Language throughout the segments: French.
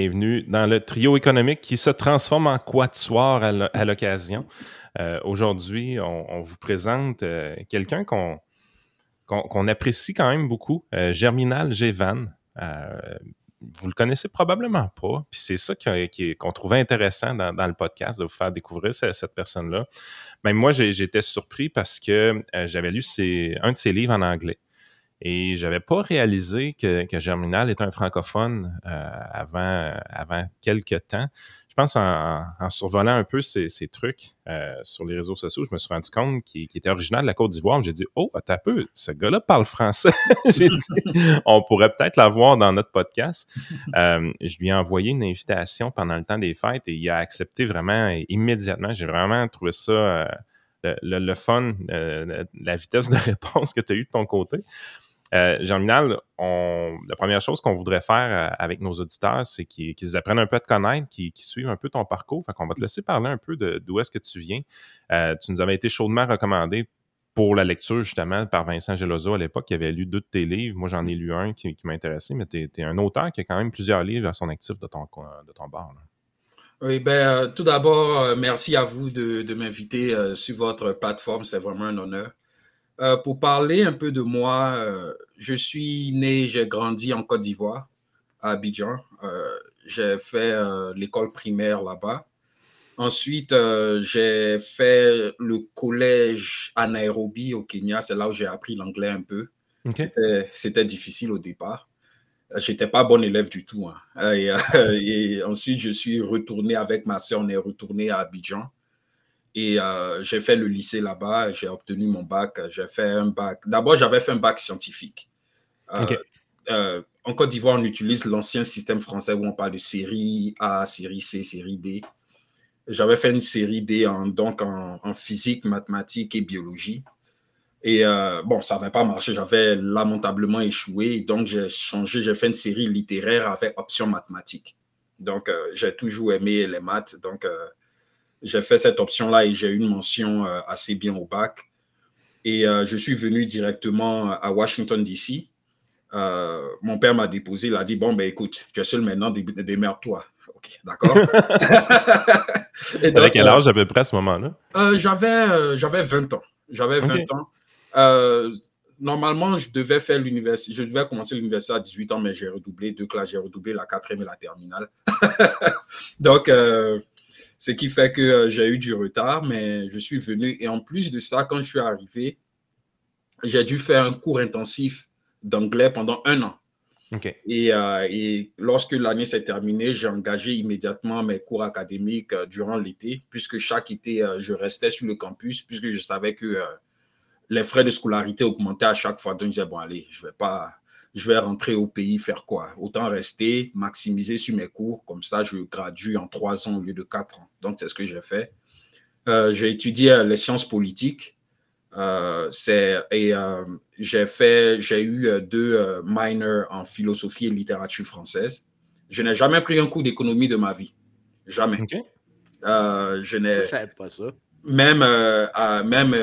Bienvenue dans le trio économique qui se transforme en quatuor à l'occasion. Euh, aujourd'hui, on, vous présente euh, quelqu'un qu'on apprécie quand même beaucoup, euh, Germinal Gévan. vous le connaissez probablement pas. Puis c'est ça qu'on trouvait intéressant dans, le podcast, de vous faire découvrir cette, personne-là. Même moi, j'étais surpris parce que j'avais lu un de ses livres en anglais. Et j'avais pas réalisé que, Germinal était un francophone euh, avant, avant quelques temps. Je pense en, survolant un peu ces, trucs euh, sur les réseaux sociaux, je me suis rendu compte qu'il était originaire de la Côte d'Ivoire. J'ai dit, oh, t'as peu, ce gars-là parle français. Dit, on pourrait peut-être l'avoir dans notre podcast. Euh, je lui ai envoyé une invitation pendant le temps des fêtes et il a accepté vraiment immédiatement. J'ai vraiment trouvé ça le, fun, la vitesse de réponse que tu as eue de ton côté. Euh, Germinal, la première chose qu'on voudrait faire euh, avec nos auditeurs, c'est qu'ils apprennent un peu à te connaître, qu'ils suivent un peu ton parcours. Fait qu'on va te laisser parler un peu d'où est-ce que tu viens. Euh, tu nous avais été chaudement recommandé pour la lecture, justement, par Vincent Gelozo à l'époque, qui avait lu deux de tes livres. Moi, j'en ai lu un qui, m'a intéressé, mais tu es, un auteur qui a quand même plusieurs livres à son actif de ton, de bar. Oui, ben, tout d'abord, merci à vous de m'inviter sur votre plateforme. C'est vraiment un honneur. Euh, pour parler un peu de moi, euh, je suis né, j'ai grandi en Côte d'Ivoire, à Abidjan. Euh, j'ai fait l'école primaire là-bas. Ensuite, j'ai fait le collège à Nairobi, au Kenya. C'est là où j'ai appris l'anglais un peu. C'était difficile au départ. J'étais pas bon élève du tout. Hein. Et, et, ensuite, je suis retourné avec ma soeur, on est retourné à Abidjan. Et euh, j'ai fait le lycée là-bas, j'ai obtenu mon bac. J'ai fait un bac. D'abord, j'avais fait un bac scientifique. Euh, euh, en Côte d'Ivoire, on utilise l'ancien système français où on parle de série A, série C, série D. J'avais fait une série D en, donc en, physique, mathématiques et biologie. Et bon, ça n'avait pas marché. J'avais lamentablement échoué. Donc, j'ai changé. J'ai fait une série littéraire avec option mathématiques. Donc, j'ai toujours aimé les maths. Donc, j'ai fait cette option-là et j'ai eu une mention euh, assez bien au bac. Et euh, je suis venu directement à Washington, D.C. Euh, mon père m'a déposé, il a dit Bon, ben écoute, tu es seul maintenant, démerde-toi. Ok, d'accord. Avec quel âge à peu près à ce moment-là? J'avais j'avais 20 ans. J'avais 20 ans. normalement, je devais faire l'université, je devais commencer l'université à 18 ans, mais j'ai redoublé deux classes, j'ai redoublé la quatrième et la terminale. Donc, ce qui fait que euh, j'ai eu du retard, mais je suis venu. Et en plus de ça, quand je suis arrivé, j'ai dû faire un cours intensif d'anglais pendant un an. Et, euh, et, lorsque l'année s'est terminée, j'ai engagé immédiatement mes cours académiques euh, durant l'été, puisque chaque été, je restais sur le campus, puisque je savais que les frais de scolarité augmentaient à chaque fois. Donc, je disais, bon, allez, je ne vais pas je vais rentrer au pays faire quoi? Autant rester, maximiser sur mes cours, comme ça je gradue en trois ans au lieu de quatre ans. Donc c'est ce que j'ai fait. Euh, j'ai étudié euh, les sciences politiques. Euh, et j'ai fait, j'ai eu deux minors en philosophie et littérature française. Je n'ai jamais pris un cours d'économie de ma vie, jamais. je n'ai pas ça. Même, même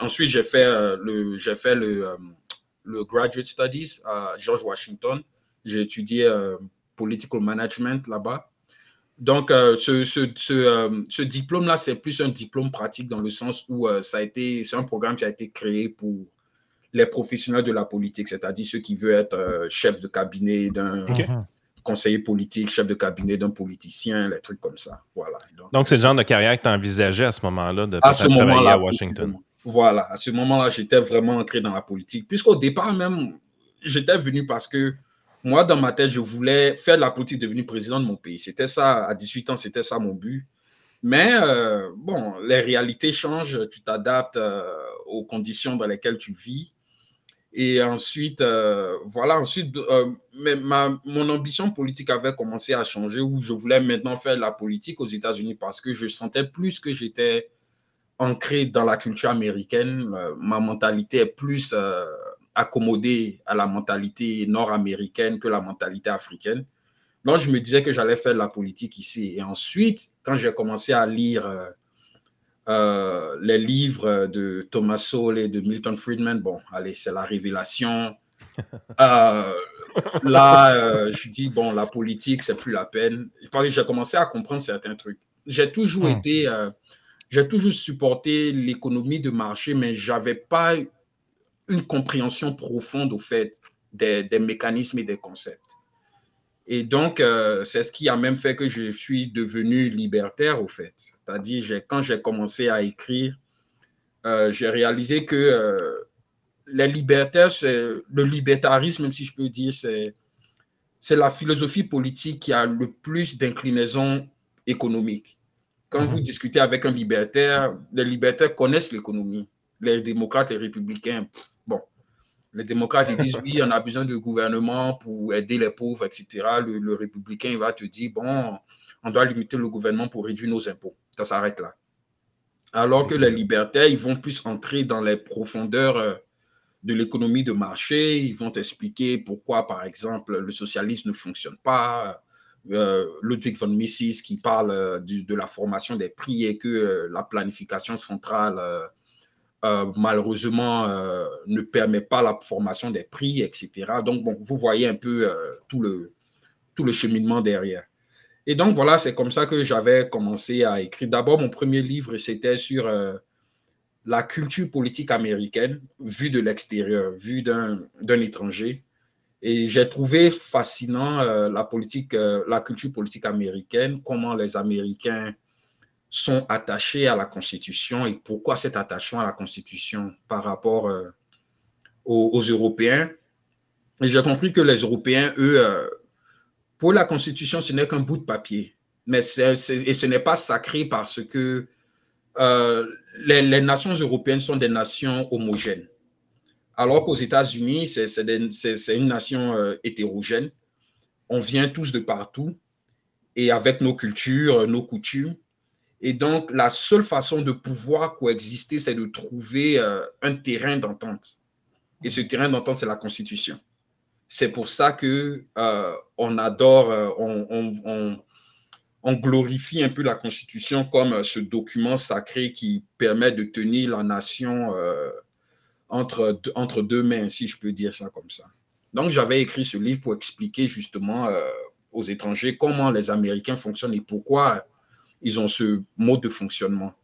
ensuite j'ai fait le, j'ai fait le le Graduate Studies à George Washington. J'ai étudié euh, Political Management là-bas. Donc, euh, ce, ce, ce, euh, ce diplôme-là, c'est plus un diplôme pratique dans le sens où ça a été, c'est un programme qui a été créé pour les professionnels de la politique, c'est-à-dire ceux qui veulent être chef de cabinet d'un conseiller politique, chef de cabinet d'un politicien, les trucs comme ça. Voilà. Donc, c'est le genre de carrière que tu envisageais à ce moment-là de à ce moment à Washington. Voilà, à ce moment-là, j'étais vraiment entré dans la politique. Puisqu'au départ même, j'étais venu parce que moi, dans ma tête, je voulais faire de la politique, devenir président de mon pays. C'était ça, à 18 ans, c'était ça mon but. Mais euh, bon, les réalités changent, tu t'adaptes euh, aux conditions dans lesquelles tu vis. Et ensuite, euh, voilà, ensuite, ma, mon ambition politique avait commencé à changer où je voulais maintenant faire de la politique aux États-Unis parce que je sentais plus que j'étais ancré dans la culture américaine. Euh, ma mentalité est plus euh, accommodée à la mentalité nord-américaine que la mentalité africaine. Donc, je me disais que j'allais faire de la politique ici. Et ensuite, quand j'ai commencé à lire euh, les livres de Thomas Sowell et de Milton Friedman, bon, allez, c'est la révélation. là, je dis, bon, la politique, c'est plus la peine. J'ai commencé à comprendre certains trucs. J'ai toujours hmm. été, j'ai toujours supporté l'économie de marché, mais je n'avais pas une compréhension profonde au fait des, mécanismes et des concepts. Et donc, euh, c'est ce qui a même fait que je suis devenu libertaire, au fait. C'est-à-dire, quand j'ai commencé à écrire, euh, j'ai réalisé que euh, les libertaires, le libertarisme, si je peux dire, c'est la philosophie politique qui a le plus d'inclinaison économique. Quand vous mhm. discutez avec un libertaire, les libertaires connaissent l'économie. Les démocrates, les républicains, bon, les démocrates ils disent oui, on a besoin de gouvernement pour aider les pauvres, etc. Le, républicain il va te dire bon, on doit limiter le gouvernement pour réduire nos impôts. Ça s'arrête là. Alors que les libertaires, ils vont plus entrer dans les profondeurs euh, de l'économie de marché. Ils vont t'expliquer pourquoi, par exemple, le socialisme ne fonctionne pas. Euh, Ludwig von Mises qui parle euh, de la formation des prix et que la planification centrale euh, malheureusement euh, ne permet pas la formation des prix, etc. Donc, bon, vous voyez un peu euh, tout, le, tout le cheminement derrière. Et donc, voilà, c'est comme ça que j'avais commencé à écrire. D'abord, mon premier livre, c'était sur la culture politique américaine vue de l'extérieur, vue d'un étranger. Et j'ai trouvé fascinant la politique, la culture politique américaine, comment les Américains sont attachés à la Constitution et pourquoi cet attachement à la Constitution par rapport euh, aux, Européens. Et j'ai compris que les Européens, eux, euh, pour la Constitution, ce n'est qu'un bout de papier. Mais et ce n'est pas sacré parce que euh, les, nations européennes sont des nations homogènes. Alors qu'aux États-Unis, c'est une nation hétérogène. On vient tous de partout et avec nos cultures, nos coutumes. Et donc, la seule façon de pouvoir coexister, c'est de trouver euh, un terrain d'entente. Et ce terrain d'entente, c'est la Constitution. C'est pour ça que euh, on adore, euh, on, glorifie un peu la Constitution comme ce document sacré qui permet de tenir la nation entre, entre deux mains, si je peux dire ça comme ça. Donc, j'avais écrit ce livre pour expliquer justement aux étrangers comment les Américains fonctionnent et pourquoi ils ont ce mode de fonctionnement.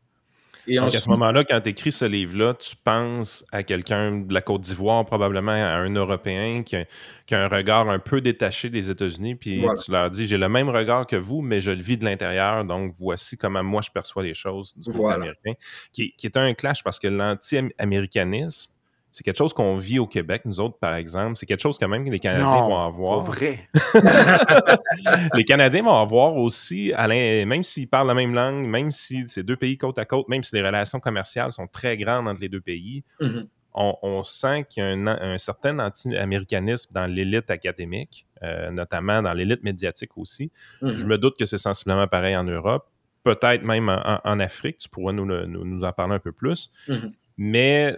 Et Donc, à ce moment-là, quand tu écris ce livre-là, tu penses à quelqu'un de la Côte d'Ivoire, probablement à un Européen qui a, un regard un peu détaché des États-Unis, puis tu leur dis J'ai le même regard que vous, mais je le vis de l'intérieur, donc voici comment moi je perçois les choses du côté américain, qui, qui est un clash parce que l'anti-américanisme, c'est quelque chose qu'on vit au Québec, nous autres, par exemple. C'est quelque chose quand même que les Canadiens vont avoir. vrai. les Canadiens vont avoir aussi, même s'ils parlent la même langue, même si c'est deux pays côte à côte, même si les relations commerciales sont très grandes entre les deux pays, mm-hmm. on, sent qu'il y a un, certain anti-américanisme dans l'élite académique, euh, notamment dans l'élite médiatique aussi. Mm-hmm. Je me doute que c'est sensiblement pareil en Europe, peut-être même en, Afrique. Tu pourras nous, nous, en parler un peu plus. Mm-hmm. Mais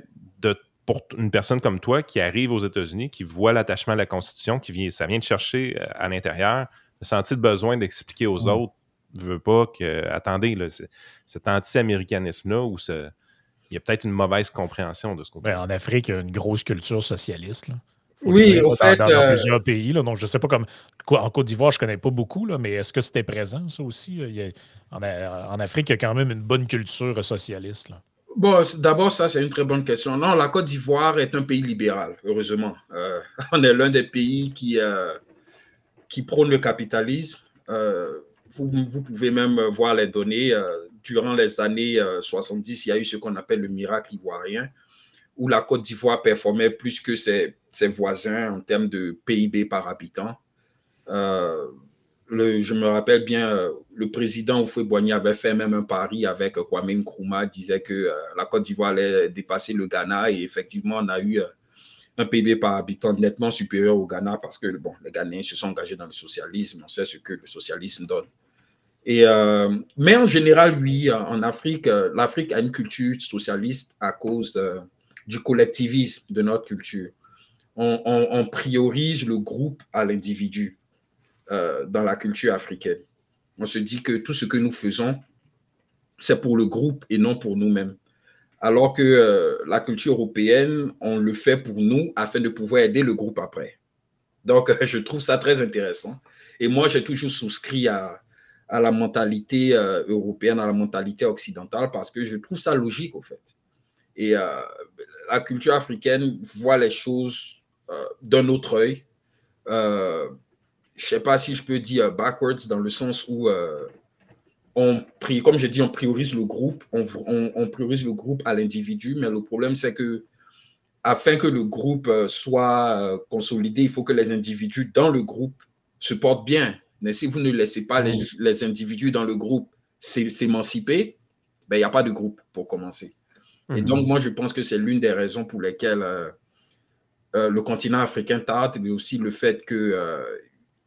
pour une personne comme toi qui arrive aux États-Unis, qui voit l'attachement à la Constitution, qui vient, ça vient de chercher euh, à l'intérieur, de sentir le besoin d'expliquer aux mm. autres, ne veut pas que, attendez, cet anti-américanisme-là, où il y a peut-être une mauvaise compréhension de ce qu'on ben, En Afrique, il y a une grosse culture socialiste. Oui, au fait. Dans, euh, plusieurs pays. donc, je ne sais pas comme. En Côte d'Ivoire, je ne connais pas beaucoup, là, mais est-ce que c'était présent, ça aussi? en, en, Afrique, il y a quand même une bonne culture socialiste. Là. Bon, d'abord, ça, c'est une très bonne question. Non, la Côte d'Ivoire est un pays libéral, heureusement. Euh, on est l'un des pays qui, euh, qui prône le capitalisme. Euh, vous, vous, pouvez même voir les données. durant les années 70, il y a eu ce qu'on appelle le miracle ivoirien, où la Côte d'Ivoire performait plus que ses, ses, voisins en termes de PIB par habitant je me rappelle bien, euh, le président Oufoué-Boigny avait fait même un pari avec Kwame Nkrumah, disait que euh, la Côte d'Ivoire allait dépasser le Ghana et effectivement, on a eu euh, un PIB par habitant nettement supérieur au Ghana parce que bon, les Ghanéens se sont engagés dans le socialisme, on sait ce que le socialisme donne. Mais en général, oui, en Afrique, l'Afrique a une culture socialiste à cause du collectivisme de notre culture. on priorise le groupe à l'individu. Euh, dans la culture africaine. On se dit que tout ce que nous faisons, c'est pour le groupe et non pour nous-mêmes. Alors que euh, la culture européenne, on le fait pour nous afin de pouvoir aider le groupe après. Donc, je trouve ça très intéressant. Et moi, j'ai toujours souscrit à, la mentalité euh, européenne, à la mentalité occidentale, parce que je trouve ça logique, au fait. Et la culture africaine voit les choses d'un autre œil. Je ne sais pas si je peux dire backwards, dans le sens où on comme je dis, on priorise le groupe, on, on priorise le groupe à l'individu, mais le problème, c'est que afin que le groupe soit consolidé, il faut que les individus dans le groupe se portent bien, mais si vous ne laissez pas les, mm. individus dans le groupe s'émanciper, ben, il n'y a pas de groupe pour commencer. Et mm-hmm. donc, moi, je pense que c'est l'une des raisons pour lesquelles euh, euh, le continent africain tarde, mais aussi le fait que euh,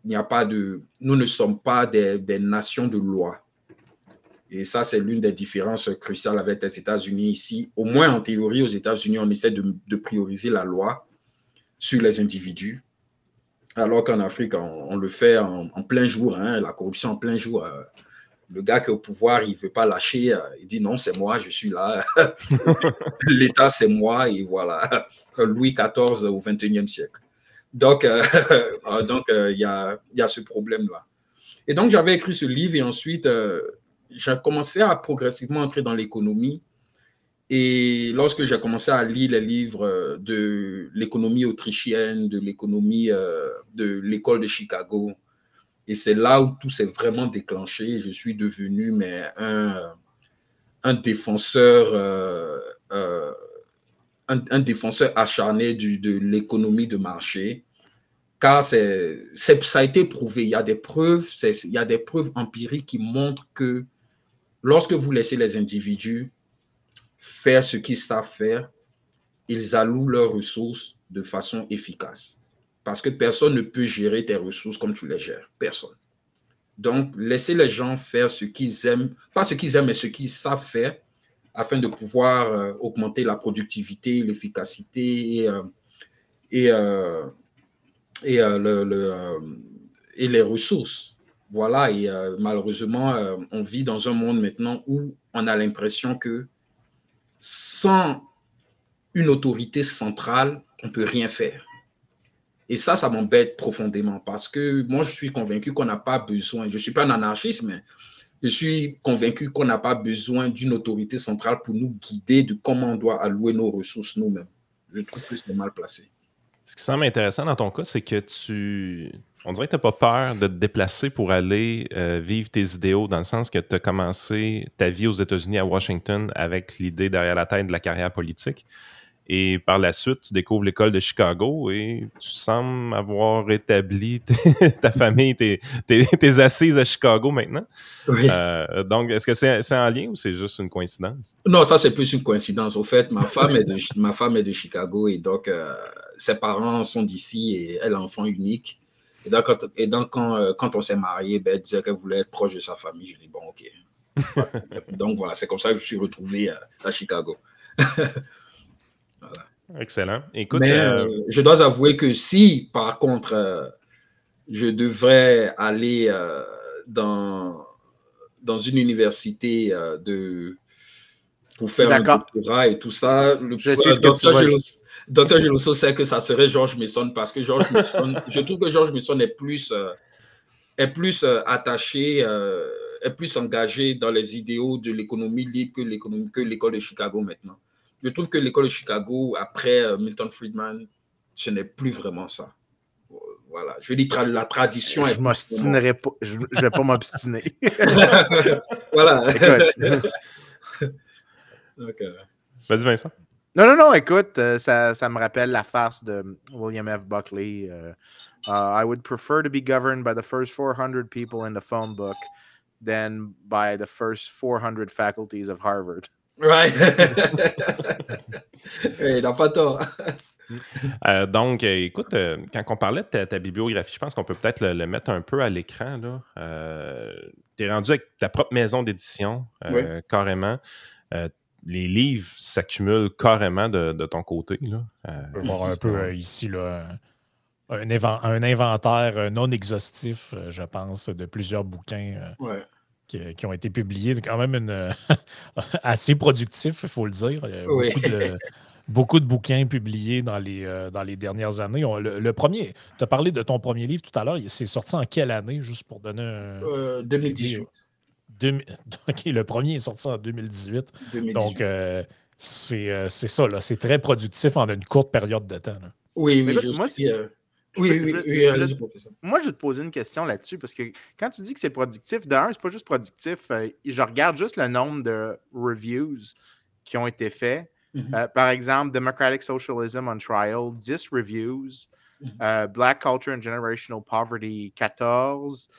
il n'y a pas de. Nous ne sommes pas des, nations de loi. Et ça, c'est l'une des différences cruciales avec les États-Unis ici. Au moins, en théorie, aux États-Unis, on essaie de, de prioriser la loi sur les individus alors qu'en Afrique, on, le fait en, plein jour, hein, la corruption en plein jour. Euh, le gars qui est au pouvoir, il ne veut pas lâcher. Euh, il dit non, c'est moi, je suis là. L'État, c'est moi. Et voilà. Louis XIV au XXIe siècle. Donc, euh, donc il y, a, y, a, ce problème-là. Et donc, j'avais écrit ce livre et ensuite, j'ai commencé à progressivement entrer dans l'économie et lorsque j'ai commencé à lire les livres euh, de l'économie autrichienne, de l'économie euh, de l'école de Chicago, et c'est là où tout s'est vraiment déclenché. Je suis devenu mais, un, un défenseur, un, défenseur acharné de l'économie de marché, car ça a été prouvé. Il y a des preuves, il y a des preuves empiriques qui montrent que lorsque vous laissez les individus faire ce qu'ils savent faire, ils allouent leurs ressources de façon efficace. Parce que personne ne peut gérer tes ressources comme tu les gères. Personne. Donc, laissez les gens faire ce qu'ils aiment, pas ce qu'ils aiment, mais ce qu'ils savent faire, afin de pouvoir euh, augmenter la productivité, l'efficacité et, euh, et, euh, et, le, et, les ressources. Voilà, et malheureusement, on vit dans un monde maintenant où on a l'impression que sans une autorité centrale, on ne peut rien faire. Et ça, ça m'embête profondément parce que moi, je suis convaincu qu'on n'a pas besoin, je ne suis pas un anarchiste, mais je suis convaincu qu'on n'a pas besoin d'une autorité centrale pour nous guider de comment on doit allouer nos ressources nous-mêmes. Je trouve que c'est mal placé. Ce qui semble intéressant dans ton cas, c'est que tu, on dirait que tu n'as pas peur de te déplacer pour aller euh, vivre tes idéaux, dans le sens que tu as commencé ta vie aux États-Unis, à Washington, avec l'idée derrière la tête de la carrière politique. Et par la suite, tu découvres l'école de Chicago et tu sembles avoir établi ta famille, tes, assises à Chicago maintenant. Euh, donc, est-ce que c'est en lien ou c'est juste une coïncidence? Non, ça, c'est plus une coïncidence. Au fait, ma femme est de, ma femme est de Chicago et donc euh, ses parents sont d'ici et elle est enfant unique. Et donc, quand, et donc, quand, euh, quand on s'est marié, ben, elle disait qu'elle voulait être proche de sa famille. Je dis, bon, OK. donc, voilà, c'est comme ça que je suis retrouvé à, à Chicago. Excellent. Écoute, Mais euh, euh, je dois avouer que si, par contre, je devrais aller dans, dans une université de, pour faire un doctorat et tout ça, le, je sais ce que Geloso sait que ça serait Georges Mason parce que Georges Mason, je trouve que Georges Mason est plus, euh, est plus euh, attaché, euh, est plus engagé dans les idéaux de l'économie libre que l'économie que l'école de Chicago maintenant. Je trouve que l'école de Chicago, après Milton Friedman, ce n'est plus vraiment ça. Voilà, je dis la tradition. Je m'obstinerai pas, je ne vais pas m'obstiner. voilà. Vas-y, Vincent. Non, non, non, écoute, euh, ça, ça, me rappelle la farce de William F. Buckley. Uh, uh, I would prefer to be governed by the first 400 people in the phone book than by the first 400 faculties of Harvard. Right. il n'a pas tort. Euh, donc, euh, écoute, euh, quand on parlait de ta, bibliographie, je pense qu'on peut peut-être le, mettre un peu à l'écran. Euh, tu es rendu avec ta propre maison d'édition, oui. carrément les livres s'accumulent carrément de, ton côté. Là. Euh, On peut voir un peu euh, ici là, un, un, inventaire non exhaustif, je pense, de plusieurs bouquins qui, ont été publiés. Quand même une, assez productif, il faut le dire. beaucoup de bouquins publiés dans les, dans les dernières années. le, premier, tu as parlé de ton premier livre tout à l'heure. C'est sorti en quelle année, juste pour donner un. 2018. le premier est sorti en 2018. Donc, c'est ça, c'est très productif en une courte période de temps. Oui, mais je moi, oui, oui, oui, Moi, je vais te poser une question là-dessus parce que quand tu dis que c'est productif, d'un, c'est pas juste productif. Euh, je regarde juste le nombre de reviews qui ont été faits. Mm-hmm. Euh, par exemple, Democratic Socialism on Trial, 10 reviews. Mm-hmm. Euh, Black Culture and Generational Poverty, 14.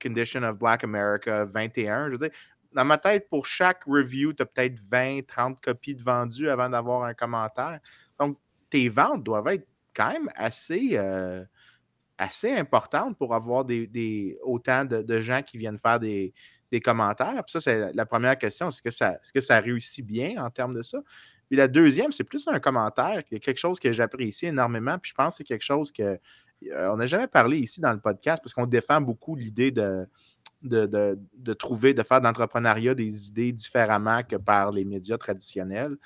Condition of Black America, 21. Je veux dire, dans ma tête, pour chaque review, tu as peut-être 20, 30 copies de vendues avant d'avoir un commentaire. Donc, tes ventes doivent être quand même assez, euh, assez importante pour avoir des, autant de, gens qui viennent faire des, commentaires. Puis ça, c'est la première question. Est-ce que, ça, que ça réussit bien en termes de ça? Puis la deuxième, c'est plus un commentaire, quelque chose que j'apprécie énormément. Puis je pense que c'est quelque chose que euh, on n'a jamais parlé ici dans le podcast parce qu'on défend beaucoup l'idée de, de, trouver, de faire d'entrepreneuriat des idées différemment que par les médias traditionnels.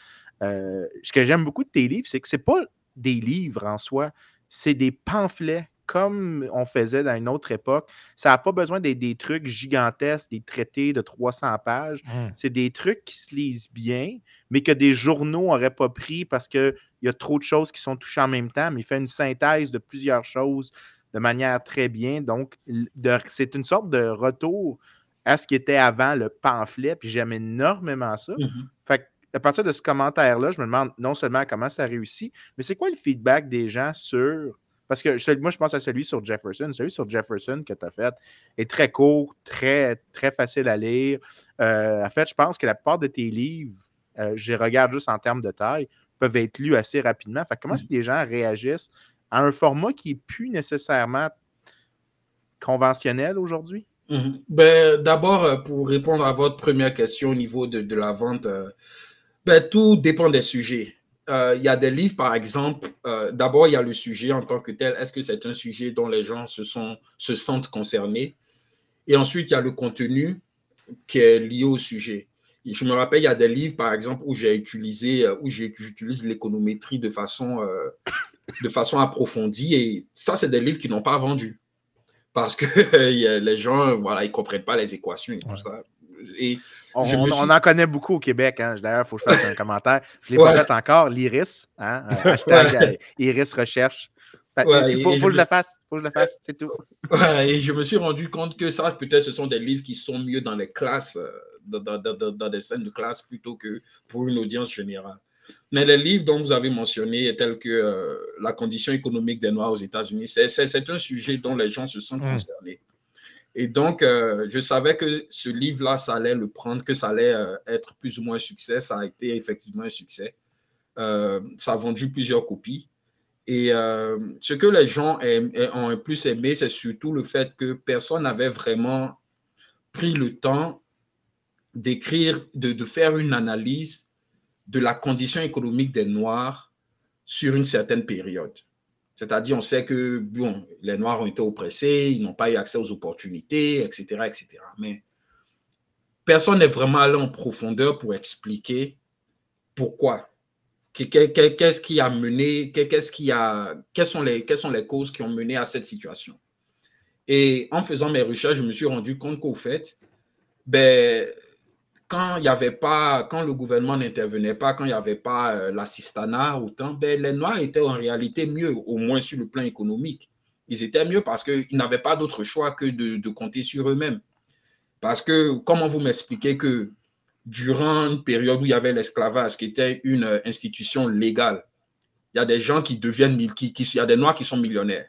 Euh, ce que j'aime beaucoup de tes livres, c'est que c'est pas des livres en soi, c'est des pamphlets comme on faisait dans une autre époque. Ça n'a pas besoin d'être des trucs gigantesques, des traités de 300 pages. Mmh. C'est des trucs qui se lisent bien, mais que des journaux n'auraient pas pris parce qu'il y a trop de choses qui sont touchées en même temps. Mais il fait une synthèse de plusieurs choses de manière très bien. Donc, c'est une sorte de retour à ce qui était avant le pamphlet, puis j'aime énormément ça. Mmh à partir de ce commentaire-là, je me demande non seulement comment ça réussit, mais c'est quoi le feedback des gens sur. Parce que moi, je pense à celui sur Jefferson. Celui sur Jefferson que tu as fait est très court, très, très facile à lire. Euh, en fait, je pense que la plupart de tes livres, euh, je les regarde juste en termes de taille, peuvent être lus assez rapidement. Fait comment est-ce que les gens réagissent à un format qui n'est plus nécessairement conventionnel aujourd'hui? Mhm. Ben, D'abord, euh, pour répondre à votre première question au niveau de, de la vente, ben, tout dépend des sujets. Euh, il y a des livres, par exemple, euh, d'abord, il y a le sujet en tant que tel. Est-ce que c'est un sujet dont les gens se, sont, se sentent concernés? Et ensuite, il y a le contenu qui est lié au sujet. je me rappelle, il y a des livres, par exemple, où j'ai utilisé, euh, où j'utilise l'économétrie de façon, de façon approfondie. Et ça, c'est des livres qui n'ont pas vendu. Parce que les gens, voilà, ils ne comprennent pas les équations et tout ça on, en connaît beaucoup au Québec. Hein. D'ailleurs, il faut que je fasse un commentaire. Je ne l'ai pas fait encore. L'Iris. Hein? Euh, hashtag euh, Iris Recherche. il faut, que je le fasse. faut que je le fasse. C'est tout. et je me suis rendu compte que ça, peut-être, ce sont des livres qui sont mieux dans les classes, euh, dans, des scènes de classe, plutôt que pour une audience générale. Mais les livres dont vous avez mentionné, tels que La condition économique des Noirs aux États-Unis, c'est un sujet dont les gens se sentent mmh. concernés. Et donc, euh, je savais que ce livre-là, ça allait le prendre, que ça allait euh, être plus ou moins un succès. Ça a été effectivement un succès. Euh, ça a vendu plusieurs copies. Et ce que les gens ont le plus aimé, c'est surtout le fait que personne n'avait vraiment pris le temps d'écrire, de, de, faire une analyse de la condition économique des Noirs sur une certaine période. C'est-à-dire, on sait que les Noirs ont été oppressés, ils n'ont pas eu accès aux opportunités, etc. etc. Mais personne n'est vraiment allé en profondeur pour expliquer pourquoi. Qu'est-ce qui a mené, qu'est-ce qui a, quelles sont, les, sont les causes qui ont mené à cette situation? Et en faisant mes recherches, je me suis rendu compte qu'au fait, ben, quand le gouvernement n'intervenait pas, quand il n'y avait pas euh, l'assistanat autant, ben, les Noirs étaient en réalité mieux, au moins sur le plan économique. Ils étaient mieux parce qu'ils n'avaient pas d'autre choix que de, compter sur eux-mêmes. Parce que, comment vous m'expliquez que durant une période où il y avait l'esclavage, qui était une euh, institution légale, il y a des gens qui deviennent, qui, il y a des Noirs qui sont millionnaires.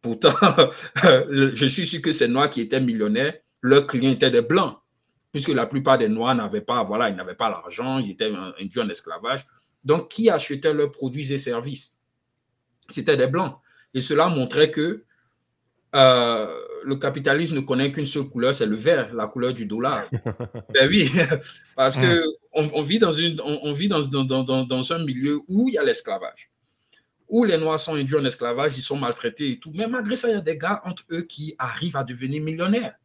Pourtant, je suis sûr que ces Noirs qui étaient millionnaires, leurs clients étaient des Blancs puisque la plupart des Noirs n'avaient pas, voilà, ils n'avaient pas l'argent, ils étaient induits en esclavage. Donc, qui achetait leurs produits et services? C'était des Blancs. Et cela montrait que euh, le capitalisme ne connaît qu'une seule couleur, c'est le vert, la couleur du dollar. ben oui, parce que on, vit dans une, on, vit dans, dans, dans, dans, un milieu où il y a l'esclavage, où les Noirs sont induits en esclavage, ils sont maltraités et tout. Mais malgré ça, il y a des gars entre eux qui arrivent à devenir millionnaires.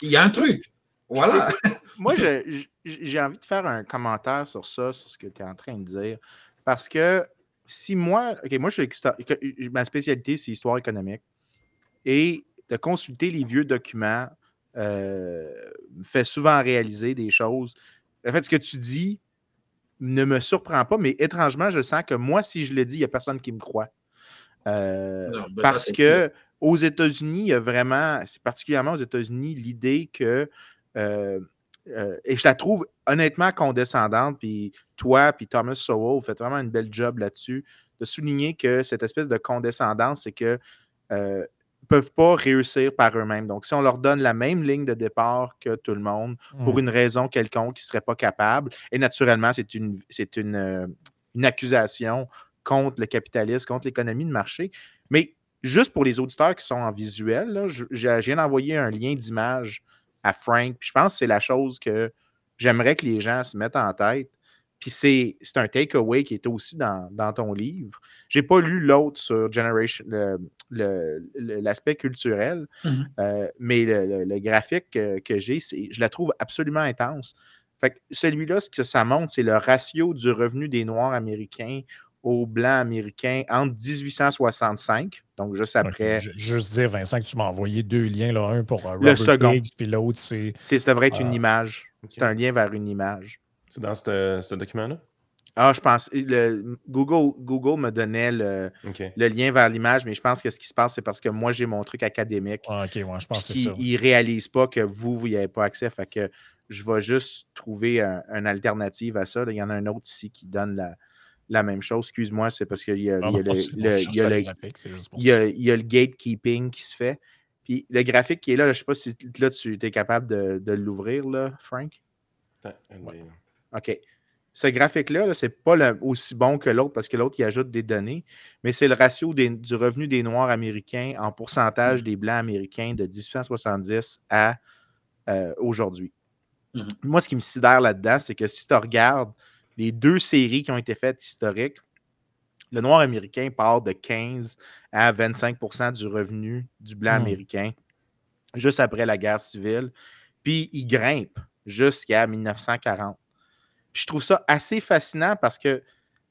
Il y a un truc. Voilà. Moi, j'ai envie de faire un commentaire sur ça, sur ce que tu es en train de dire. Parce que si moi, OK, moi, je suis ma spécialité, c'est histoire économique. Et de consulter les vieux documents euh, me fait souvent réaliser des choses. En fait, ce que tu dis ne me surprend pas, mais étrangement, je sens que moi, si je le dis, il n'y a personne qui me croit. Euh, ben parce que aux États-Unis, il y a vraiment, c'est particulièrement aux États-Unis, l'idée que, euh, et je la trouve honnêtement condescendante, puis toi, puis Thomas Sowell, vous faites vraiment une belle job là-dessus, de souligner que cette espèce de condescendance, c'est que peuvent pas réussir par eux-mêmes. Donc, si on leur donne la même ligne de départ que tout le monde, pour une raison quelconque, ils ne seraient pas capables, et naturellement, c'est une, c'est une, euh, une accusation contre le capitalisme, contre l'économie de marché. Mais juste pour les auditeurs qui sont en visuel, je, je, viens d'envoyer un lien d'image à Frank. je pense que c'est la chose que j'aimerais que les gens se mettent en tête. Puis c'est, un takeaway qui est aussi dans, ton livre. Je n'ai pas lu l'autre sur Generation, l'aspect culturel, mmh euh, mais le, graphique que, j'ai, je la trouve absolument intense. Fait celui-là, ce que ça montre, c'est le ratio du revenu des Noirs américains aux Blancs américains entre 1865, donc juste après. juste dire, Vincent, que tu m'as envoyé deux liens, là, un pour euh, Robert le second. puis l'autre, c'est. Ça devrait être une euh, image. C'est un lien vers une image. C'est dans ce document-là? Ah, je pense. Le, Google, Google me donnait le, le lien vers l'image, mais je pense que ce qui se passe, c'est parce que moi, j'ai mon truc académique. Ah, ok, moi, je pense que c'est ça. Ils ne réalisent pas que vous, vous n'y avez pas accès. Fait que je vais juste trouver une alternative à ça. Il y en a un autre ici qui donne la, la même chose. Excuse-moi, c'est parce qu'il y a, le gatekeeping qui se fait. Puis le graphique qui est là, je ne sais pas si là, tu es capable de, de l'ouvrir, là, Frank? OK. Ce graphique-là, -là, c'est pas aussi bon que l'autre parce que l'autre, il ajoute des données, mais c'est le ratio du revenu des Noirs américains en pourcentage mmh. des Blancs américains de 1870 à euh, aujourd'hui. Mmh Moi, ce qui me sidère là-dedans, c'est que si tu regardes les deux séries qui ont été faites historiques, le Noir américain part de 15 à 25% du revenu du Blanc mmh. américain juste après la guerre civile, puis il grimpe jusqu'à 1940 je trouve ça assez fascinant parce que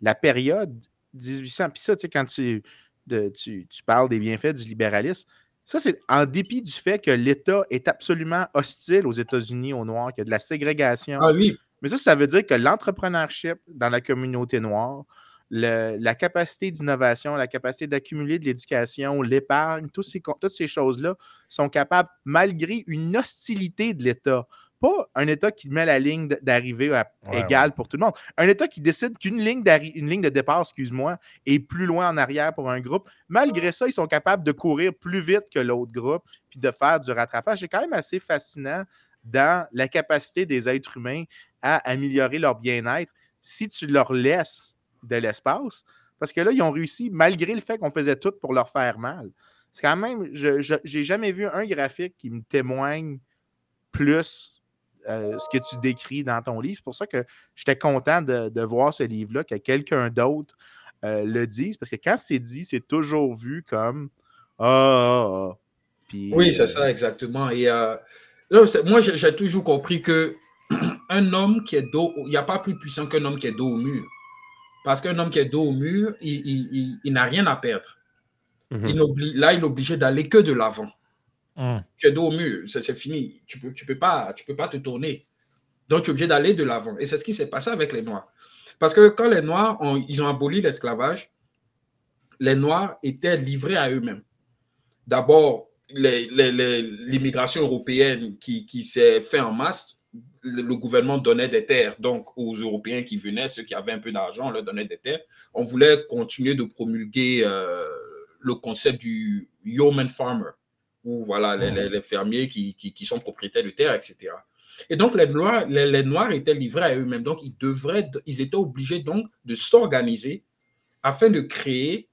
la période 1800, puis ça, tu sais, quand tu, tu, parles des bienfaits du libéralisme, ça, c'est en dépit du fait que l'État est absolument hostile aux États-Unis aux Noirs, qu'il y a de la ségrégation. Ah oui. Mais ça, ça veut dire que l'entrepreneurship dans la communauté noire, la capacité d'innovation, la capacité d'accumuler de l'éducation, l'épargne, toutes ces, toutes ces choses-là sont capables, malgré une hostilité de l'État, pas un État qui met la ligne d'arrivée égale pour tout le monde. Un État qui décide qu'une ligne, une ligne de départ, excuse-moi, est plus loin en arrière pour un groupe. Malgré ça, ils sont capables de courir plus vite que l'autre groupe puis de faire du rattrapage. C'est quand même assez fascinant dans la capacité des êtres humains à améliorer leur bien-être si tu leur laisses de l'espace. Parce que là, ils ont réussi, malgré le fait qu'on faisait tout pour leur faire mal. C'est quand même, je n'ai jamais vu un graphique qui me témoigne plus euh, ce que tu décris dans ton livre. C'est pour ça que j'étais content de, voir ce livre-là, que quelqu'un d'autre euh, le dise, parce que quand c'est dit, c'est toujours vu comme Ah, ah. oui, c'est euh, ça, exactement. Et moi, j'ai toujours compris que un homme qui est dos, il n'y a pas plus puissant qu'un homme qui est dos au mur. Parce qu'un homme qui est dos au mur, il, n'a rien à perdre. Mm-hmm. là, il est obligé d'aller que de l'avant. Hum. Tu es dos au mur, c'est fini. Tu ne peux, tu peux, pas, tu peux pas te tourner. Donc, tu es obligé d'aller de l'avant. Et c'est ce qui s'est passé avec les Noirs. Parce que quand les Noirs ont, ils ont aboli l'esclavage, les Noirs étaient livrés à eux-mêmes. D'abord, l'immigration européenne qui, qui s'est fait en masse, le, gouvernement donnait des terres. Donc, aux Européens qui venaient, ceux qui avaient un peu d'argent, on leur donnait des terres. On voulait continuer de promulguer euh, le concept du yeoman farmer ou voilà, les, fermiers qui, qui, sont propriétaires de terres, etc. Et donc, les Noirs, les, Noirs étaient livrés à eux-mêmes. Donc, ils, devraient, ils étaient obligés donc de s'organiser afin de créer,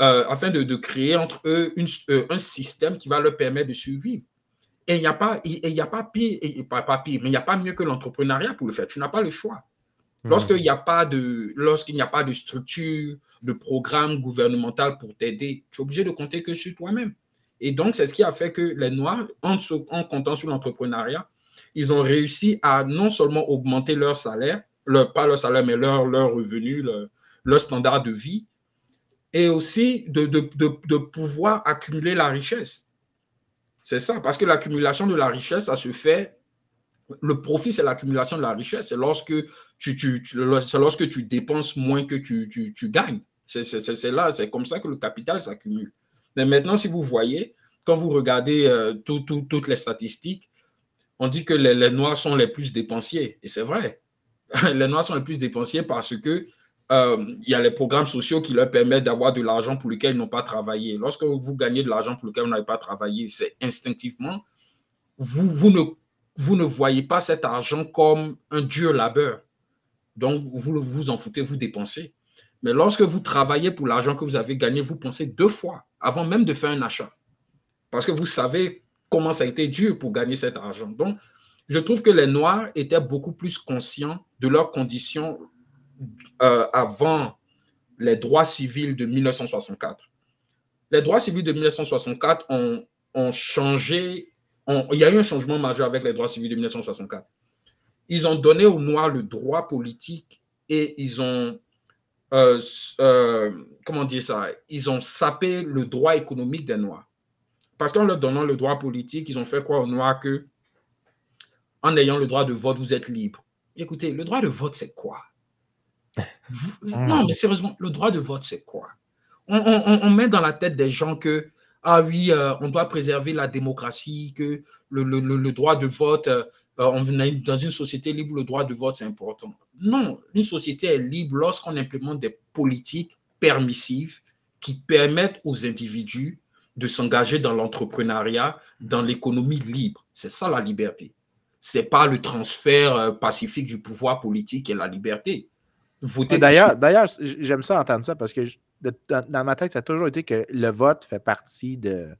euh, afin de, de, créer entre eux une, euh, un système qui va leur permettre de survivre. Et il n'y a pas, il y a pas pire, pas, pas pire, mais il n'y a pas mieux que l'entrepreneuriat pour le faire. Tu n'as pas le choix. Mmh. Lorsqu'il n'y a pas de, lorsqu'il n'y a pas de structure, de programme gouvernemental pour t'aider, tu es obligé de compter que sur toi-même. Et donc, c'est ce qui a fait que les Noirs, en, en comptant sur l'entrepreneuriat, ils ont réussi à non seulement augmenter leur salaire, leur, pas leur salaire, mais leur, leur revenu, leur, standard de vie, et aussi de, de, de, pouvoir accumuler la richesse. C'est ça, parce que l'accumulation de la richesse, ça se fait. Le profit, c'est l'accumulation de la richesse. C'est lorsque tu, dépenses moins que tu, tu, gagnes. C'est là, c'est comme ça que le capital s'accumule. Mais maintenant, si vous voyez, quand vous regardez euh, toutes les statistiques, on dit que les, Noirs sont les plus dépensiers. Et c'est vrai. les Noirs sont les plus dépensiers parce que euh, il y a les programmes sociaux qui leur permettent d'avoir de l'argent pour lequel ils n'ont pas travaillé. Lorsque vous gagnez de l'argent pour lequel vous n'avez pas travaillé, c'est instinctivement, vous, vous, ne, vous ne voyez pas cet argent comme un dur labeur. Donc, vous vous en foutez, vous dépensez. Mais lorsque vous travaillez pour l'argent que vous avez gagné, vous pensez deux fois avant même de faire un achat. Parce que vous savez comment ça a été dur pour gagner cet argent. Donc, je trouve que les Noirs étaient beaucoup plus conscients de leurs conditions euh, avant les droits civils de 1964. Les droits civils de 1964 ont, ont changé, il y a eu un changement majeur avec les droits civils de 1964. Ils ont donné aux Noirs le droit politique et ils ont, euh, euh, comment dire ça, ils ont sapé le droit économique des Noirs. Parce qu'en leur donnant le droit politique, ils ont fait croire aux Noirs que, en ayant le droit de vote, vous êtes libre. Écoutez, le droit de vote, c'est quoi? Non, mais sérieusement, le droit de vote, c'est quoi? On, met dans la tête des gens que, ah oui, euh, on doit préserver la démocratie, que le, droit de vote, euh, on est dans une société libre, le droit de vote, c'est important. Non, une société est libre lorsqu'on implémente des politiques permissives qui permettent aux individus de s'engager dans l'entrepreneuriat, dans l'économie libre. C'est ça la liberté. C'est pas le transfert euh, pacifique du pouvoir politique et la liberté. D'ailleurs, d'ailleurs, j'aime ça entendre ça parce que dans, ma tête, ça a toujours été que le vote fait partie de,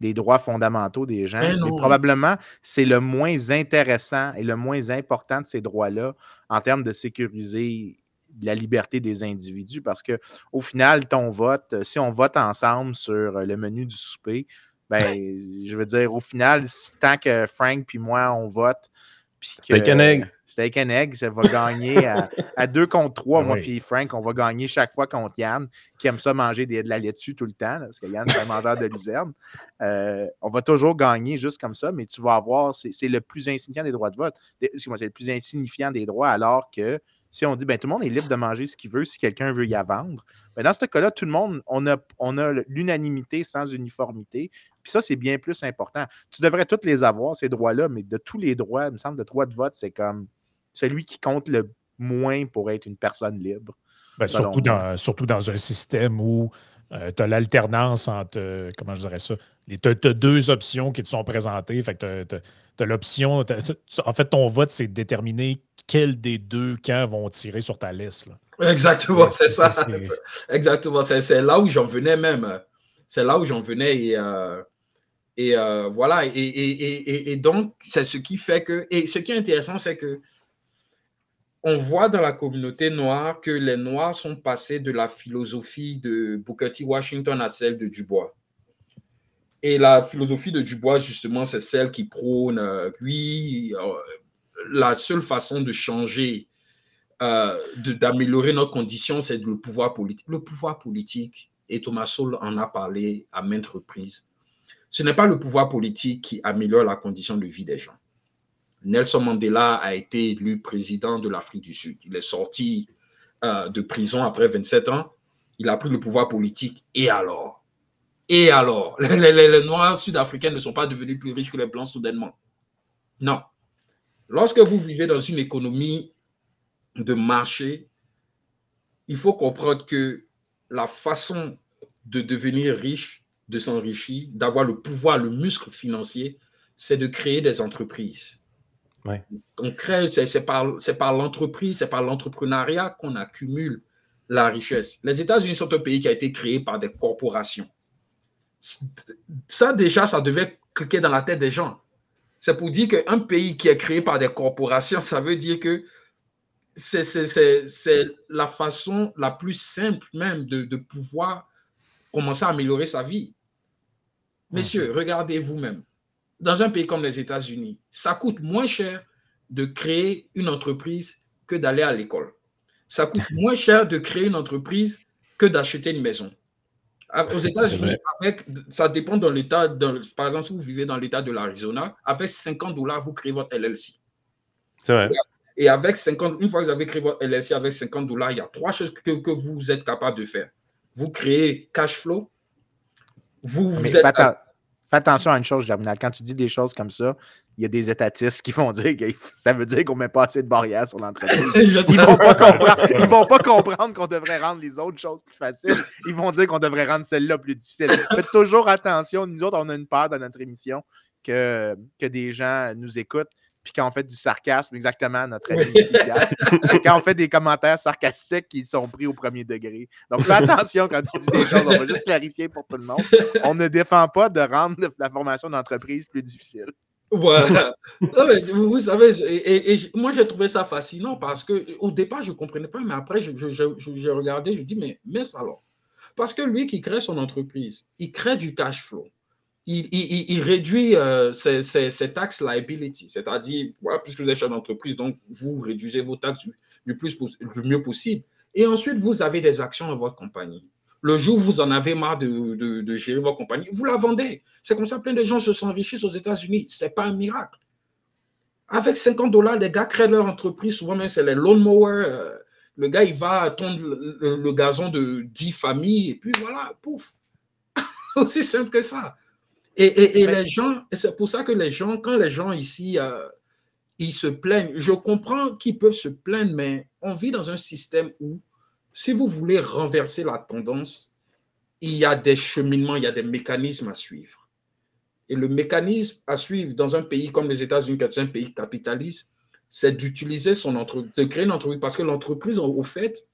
des droits fondamentaux des gens. Et probablement, c'est le moins intéressant et le moins important de ces droits-là en termes de sécuriser la liberté des individus parce que au final, ton vote, si on vote ensemble sur le menu du souper, ben, je veux dire, au final, tant que Frank puis moi, on vote. Steak and egg. Steak and egg, ça va gagner à, deux contre trois. Moi puis Frank, on va gagner chaque fois contre Yann, qui aime ça manger de la laitue tout le temps, parce que Yann, c'est un mangeur de luzerne. Euh, on va toujours gagner juste comme ça, mais tu vas avoir, c'est le plus insignifiant des droits de vote. Excuse-moi, c'est le plus insignifiant des droits, alors que si on dit ben, tout le monde est libre de manger ce qu'il veut si quelqu'un veut y vendre, ben, dans ce cas-là, tout le monde, on a, on a l'unanimité sans uniformité. Puis ça, c'est bien plus important. Tu devrais tous les avoir, ces droits-là, mais de tous les droits, il me semble, le droit de vote, c'est comme celui qui compte le moins pour être une personne libre. Ben, surtout, dans, surtout dans un système où euh, tu as l'alternance entre, euh, comment je dirais ça, tu as, deux options qui te sont présentées. Fait que tu as, l'option, en fait, ton vote, c'est déterminer quels des deux camps vont tirer sur ta liste. Exactement, c'est ça. Exactement, c'est là où j'en venais même. C'est là où j'en venais et, euh, et euh, voilà. Et, donc, c'est ce qui fait que. Et ce qui est intéressant, c'est que on voit dans la communauté noire que les Noirs sont passés de la philosophie de Booker T. Washington à celle de Dubois. Et la philosophie de Dubois, justement, c'est celle qui prône, euh, oui, la seule façon de changer, euh, d'améliorer nos conditions, c'est le pouvoir politique. Le pouvoir politique, et Thomas Sowell en a parlé à maintes reprises, ce n'est pas le pouvoir politique qui améliore la condition de vie des gens. Nelson Mandela a été élu président de l'Afrique du Sud. Il est sorti euh, de prison après 27 ans. Il a pris le pouvoir politique. Et alors? Et alors? Les, les Noirs sud-africains ne sont pas devenus plus riches que les Blancs soudainement. Non. Lorsque vous vivez dans une économie de marché, il faut comprendre que la façon de devenir riche, de s'enrichir, d'avoir le pouvoir, le muscle financier, c'est de créer des entreprises. On crée, c'est par, par l'entreprise, c'est par l'entrepreneuriat qu'on accumule la richesse. Les États-Unis sont un pays qui a été créé par des corporations. Ça, déjà, ça devait cliquer dans la tête des gens c'est pour dire qu'un pays qui est créé par des corporations, ça veut dire que c'est la façon la plus simple même de, pouvoir commencer à améliorer sa vie. Messieurs, regardez vous-même. dans un pays comme les États-Unis, ça coûte moins cher de créer une entreprise que d'aller à l'école. Ça coûte moins cher de créer une entreprise que d'acheter une maison. Aux États-Unis, ça dépend de l'État. Par exemple, si vous vivez dans l'État de l'Arizona, avec 50 dollars, vous créez votre LLC. C'est vrai. Et avec 50, une fois que vous avez créé votre LLC avec 50 dollars, il y a trois choses que, que vous êtes capable de faire. Vous créez cash flow? Vous, vous êtes. Fais attention à une chose, Germinal. Quand tu dis des choses comme ça, il y a des étatistes qui vont dire que ça veut dire qu'on ne met pas assez de barrières sur l'entreprise. ils ne vont, pas comprendre, vont pas comprendre qu'on devrait rendre les autres choses plus faciles. Ils vont dire qu'on devrait rendre celle-là plus difficile. Faites toujours attention. Nous autres, on a une peur dans notre émission que, que des gens nous écoutent puis quand on fait du sarcasme, exactement, notre ami quand on fait des commentaires sarcastiques qui sont pris au premier degré. Donc, fais attention quand tu dis des choses. On va juste clarifier pour tout le monde. On ne défend pas de rendre la formation d'entreprise plus difficile. Voilà. vous savez, et, moi j'ai trouvé ça fascinant parce que au départ je ne comprenais pas, mais après j'ai je, regardé, je dis mais, mais alors. Parce que lui qui crée son entreprise, il crée du cash flow il, réduit euh, ses, taxes liability, c'est-à-dire, puisque vous êtes chef d'entreprise, donc vous réduisez vos taxes du, plus, du mieux possible. Et ensuite, vous avez des actions dans votre compagnie. Le jour où vous en avez marre de, gérer votre compagnie, vous la vendez. C'est comme ça plein de gens se sont enrichis aux États-Unis. Ce n'est pas un miracle. Avec 50 dollars, les gars créent leur entreprise. Souvent même, c'est les lawnmowers. Euh, le gars, il va tondre le, le, gazon de 10 familles. Et puis voilà, pouf. Aussi simple que ça. Et, les gens, c'est pour ça que les gens, quand les gens ici, euh, ils se plaignent, je comprends qu'ils peuvent se plaindre, mais on vit dans un système où, si vous voulez renverser la tendance, il y a des cheminements, il y a des mécanismes à suivre. Et le mécanisme à suivre dans un pays comme les États-Unis, qui est un pays capitaliste, c'est d'utiliser son entreprise, de créer une entreprise, parce que l'entreprise, au fait,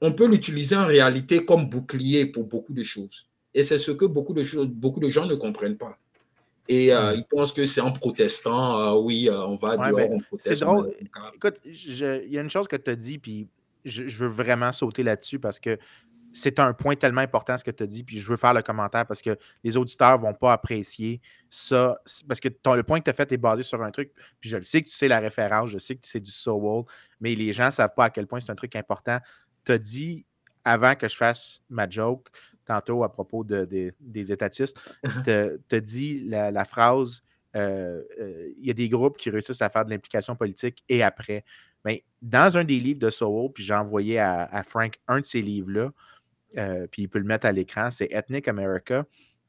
on peut l'utiliser en réalité comme bouclier pour beaucoup de choses. Et c'est ce que beaucoup de, beaucoup de gens ne comprennent pas. Et euh, ils pensent que c'est en protestant, euh, oui, euh, on va dehors, on proteste. C'est drôle. Écoute, il y a une chose que tu as dit, puis je, veux vraiment sauter là-dessus parce que c'est un point tellement important ce que tu as dit, puis je veux faire le commentaire parce que les auditeurs ne vont pas apprécier ça. Parce que le point que tu as fait est basé sur un truc, puis je le sais que tu sais la référence, je sais que c'est du soul, mais les gens ne savent pas à quel point c'est un truc important. Tu as dit, avant que je fasse ma joke, tantôt à propos des étatistes, te, dit la, phrase euh, euh, il y a des groupes qui réussissent à faire de l'implication politique et après. Mais dans un des livres de Sowell, puis j'ai envoyé à, Frank un de ces livres-là, euh, puis il peut le mettre à l'écran, c'est Ethnic America.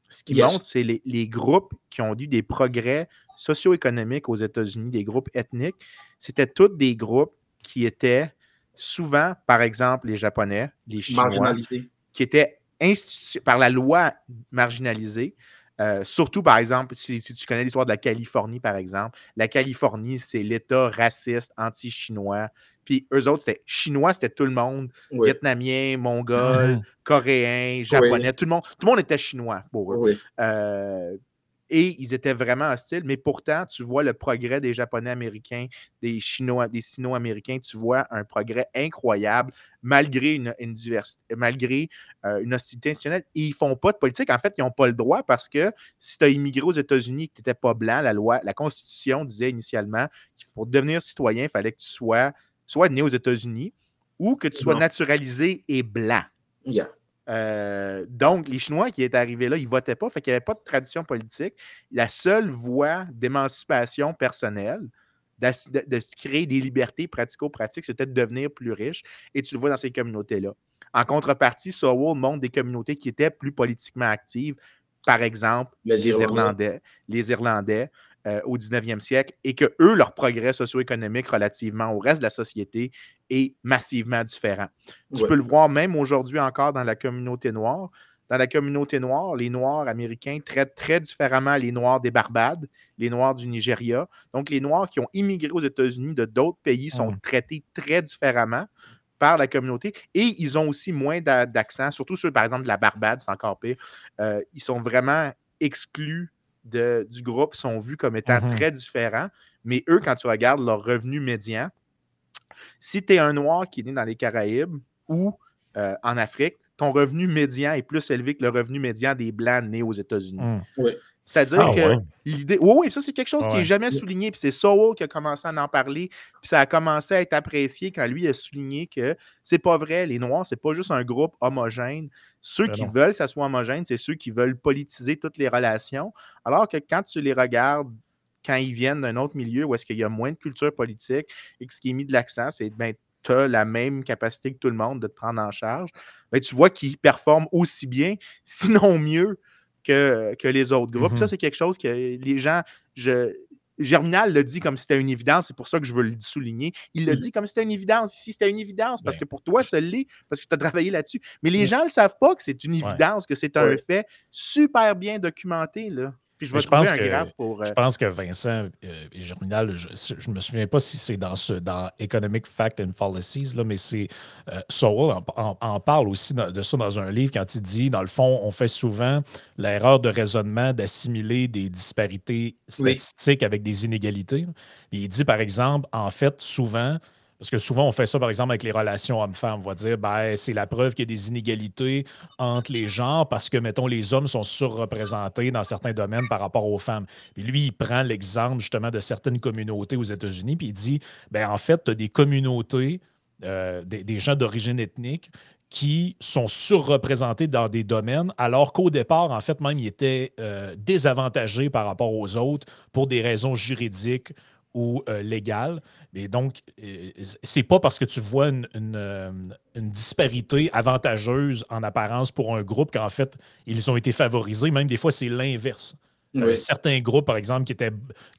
Ce qui montre, c'est les, les, groupes qui ont eu des progrès socio-économiques aux États-Unis, des groupes ethniques. C'était tous des groupes qui étaient souvent, par exemple, les Japonais, les Chinois, qui étaient par la loi marginalisée. Euh, surtout, par exemple, si, tu connais l'histoire de la Californie, par exemple, la Californie, c'est l'État raciste, anti-chinois. Puis eux autres, c'était chinois, c'était tout le monde, vietnamien, mongol, coréen, japonais, tout, le monde, tout le monde était chinois pour eux. Euh, et ils étaient vraiment hostiles, mais pourtant, tu vois le progrès des Japonais américains, des Chinois, des Sino-américains, tu vois un progrès incroyable malgré une, diversité, malgré euh, une hostilité institutionnelle. Et ils ne font pas de politique. En fait, ils n'ont pas le droit parce que si tu as immigré aux États-Unis et que tu n'étais pas blanc, la loi, la Constitution disait initialement qu'il pour devenir citoyen, il fallait que tu sois soit né aux États-Unis ou que tu sois naturalisé et blanc. Yeah. Euh, donc, les Chinois qui étaient arrivés là, ils ne votaient pas, fait qu'il n'y avait pas de tradition politique. La seule voie d'émancipation personnelle, de, créer des libertés pratico-pratiques, c'était de devenir plus riche. Et tu le vois dans ces communautés-là. En contrepartie, Sowell montre des communautés qui étaient plus politiquement actives. Par exemple, les, Irlandais. Les Irlandais, euh, au 19e siècle et que eux, leur progrès socio-économique relativement au reste de la société est massivement différent. Tu peux le voir même aujourd'hui encore dans la communauté noire. Dans la communauté noire, les Noirs américains traitent très différemment les Noirs des Barbades, les Noirs du Nigeria. Donc, les Noirs qui ont immigré aux États-Unis de d'autres pays sont traités très différemment par la communauté et ils ont aussi moins d'accent, surtout ceux, par exemple, de la Barbade, c'est encore pire. Euh, ils sont vraiment exclus du groupe sont vus comme étant mmh très différents, mais eux, quand tu regardes leur revenu médian, si tu es un noir qui est né dans les Caraïbes ou euh, en Afrique, ton revenu médian est plus élevé que le revenu médian des Blancs nés aux États-Unis. Mmh. C'est-à-dire ah, que l'idée. Oui, oui, ça, c'est quelque chose qui n'est jamais souligné. Puis c'est Sowell qui a commencé à en parler. Puis ça a commencé à être apprécié quand lui a souligné que c'est pas vrai. Les Noirs, c'est pas juste un groupe homogène. Ceux ben qui veulent que ça soit homogène, c'est ceux qui veulent politiser toutes les relations. Alors que quand tu les regardes quand ils viennent d'un autre milieu où est-ce qu'il y a moins de culture politique et que ce qui est mis de l'accent, c'est ben, tu as la même capacité que tout le monde de te prendre en charge, ben, tu vois qu'ils performent aussi bien, sinon mieux que, que les autres groupes. Ça, mm-hmm. c'est quelque chose que les gens. Je, Germinal le dit comme si c'était une évidence, c'est pour ça que je veux le souligner. Il le mm-hmm. dit comme si c'était une évidence. Ici, c'était une évidence parce ben. que pour toi, ça l'est, parce que tu as travaillé là-dessus. Mais les mm. gens ne savent pas que c'est une évidence, que c'est un fait super bien documenté. Là je pense que, pour. Je euh, pense que Vincent euh, et Germinal, je ne me souviens pas si c'est dans, ce, dans Economic Fact and Fallacies, là, mais c'est. Euh, en, parle aussi de ça dans un livre quand il dit, dans le fond, on fait souvent l'erreur de raisonnement d'assimiler des disparités statistiques avec des inégalités. il dit, par exemple, en fait, souvent, parce que souvent, on fait ça, par exemple, avec les relations hommes-femmes. On va dire, ben, c'est la preuve qu'il y a des inégalités entre les genres parce que, mettons, les hommes sont surreprésentés dans certains domaines par rapport aux femmes. Puis lui, il prend l'exemple justement de certaines communautés aux États-Unis, puis il dit, ben, en fait, tu as des communautés, euh, des, gens d'origine ethnique qui sont surreprésentés dans des domaines, alors qu'au départ, en fait, même, ils étaient euh, désavantagés par rapport aux autres pour des raisons juridiques ou euh, légales. Et donc, euh, c'est pas parce que tu vois une, euh, une, disparité avantageuse en apparence pour un groupe qu'en fait, ils ont été favorisés. Même des fois, c'est l'inverse. Euh, certains groupes, par exemple, qui étaient.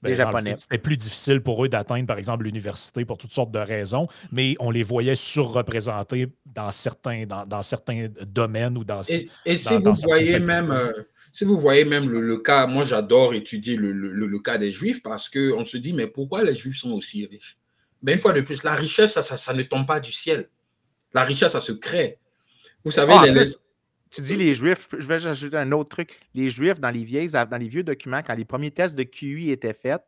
Ben, c'était plus difficile pour eux d'atteindre, par exemple, l'université pour toutes sortes de raisons, mais on les voyait surreprésentés dans certains, dans, certains domaines ou dans. Et, et si vous voyez même. Si vous voyez même le, cas, moi j'adore étudier le, le, cas des Juifs parce qu'on se dit, mais pourquoi les Juifs sont aussi riches? Mais une fois de plus, la richesse, ça, ça, ne tombe pas du ciel. La richesse, ça se crée. Vous savez, ah, tu dis les Juifs, je vais ajouter un autre truc. Les Juifs, dans les, vieilles, dans les vieux documents, quand les premiers tests de QI étaient faits,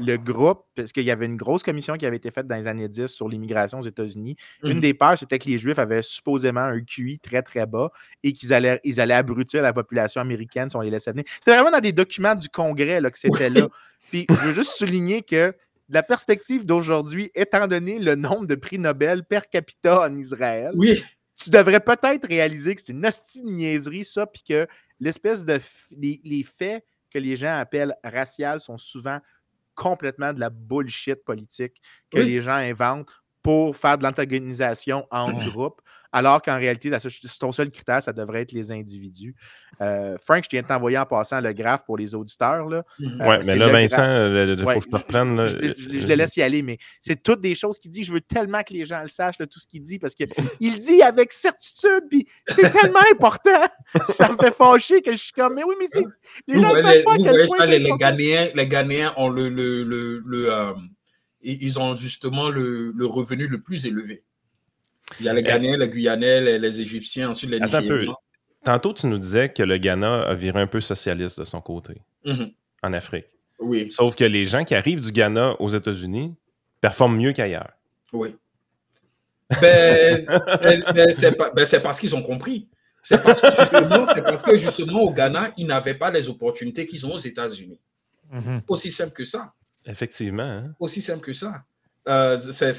le groupe, parce qu'il y avait une grosse commission qui avait été faite dans les années 10 sur l'immigration aux États-Unis, une mhm. des peurs, c'était que les Juifs avaient supposément un QI très, très bas et qu'ils allaient, ils allaient abrutir la population américaine si on les laissait venir. C'était vraiment dans des documents du Congrès là, que c'était là. Puis je veux juste souligner que la perspective d'aujourd'hui, étant donné le nombre de prix Nobel per capita en Israël, oui. tu devrais peut-être réaliser que c'est une hostie de niaiserie, ça, puis que l'espèce de. Les, faits que les gens appellent raciales sont souvent complètement de la bullshit politique que les gens inventent pour faire de l'antagonisation en groupe alors qu'en réalité, ton seul critère, ça devrait être les individus. Euh, Frank, je viens de t'envoyer en passant le graphe pour les auditeurs. Là. Mhm. Euh, oui, mais là, Vincent, il faut que je me reprenne. Là. Je, le laisse y aller, mais c'est toutes des choses qu'il dit. Je veux tellement que les gens le sachent, tout ce qu'il dit, parce qu'il dit avec certitude, puis c'est tellement important. ça me fait fâcher que je suis comme, mais oui, mais c'est. Les gens ne savent pas quel point les, les, Ghanéens, les Ghanéens ont le. le, le, euh, ils ont justement le, le revenu le plus élevé. Il y a les Ghanéens, les Guyanais, les, Égyptiens, ensuite les Nigériens. Tantôt, tu nous disais que le Ghana a viré un peu socialiste de son côté mhm. en Afrique. Oui. Sauf que les gens qui arrivent du Ghana aux États-Unis performent mieux qu'ailleurs. Oui. Ben, ben, ben, ben c'est parce qu'ils ont compris. C'est parce, parce, que justement, au Ghana, ils n'avaient pas les opportunités qu'ils ont aux États-Unis. Mhm. Aussi simple que ça. Effectivement. Hein. Aussi simple que ça. Euh, c'est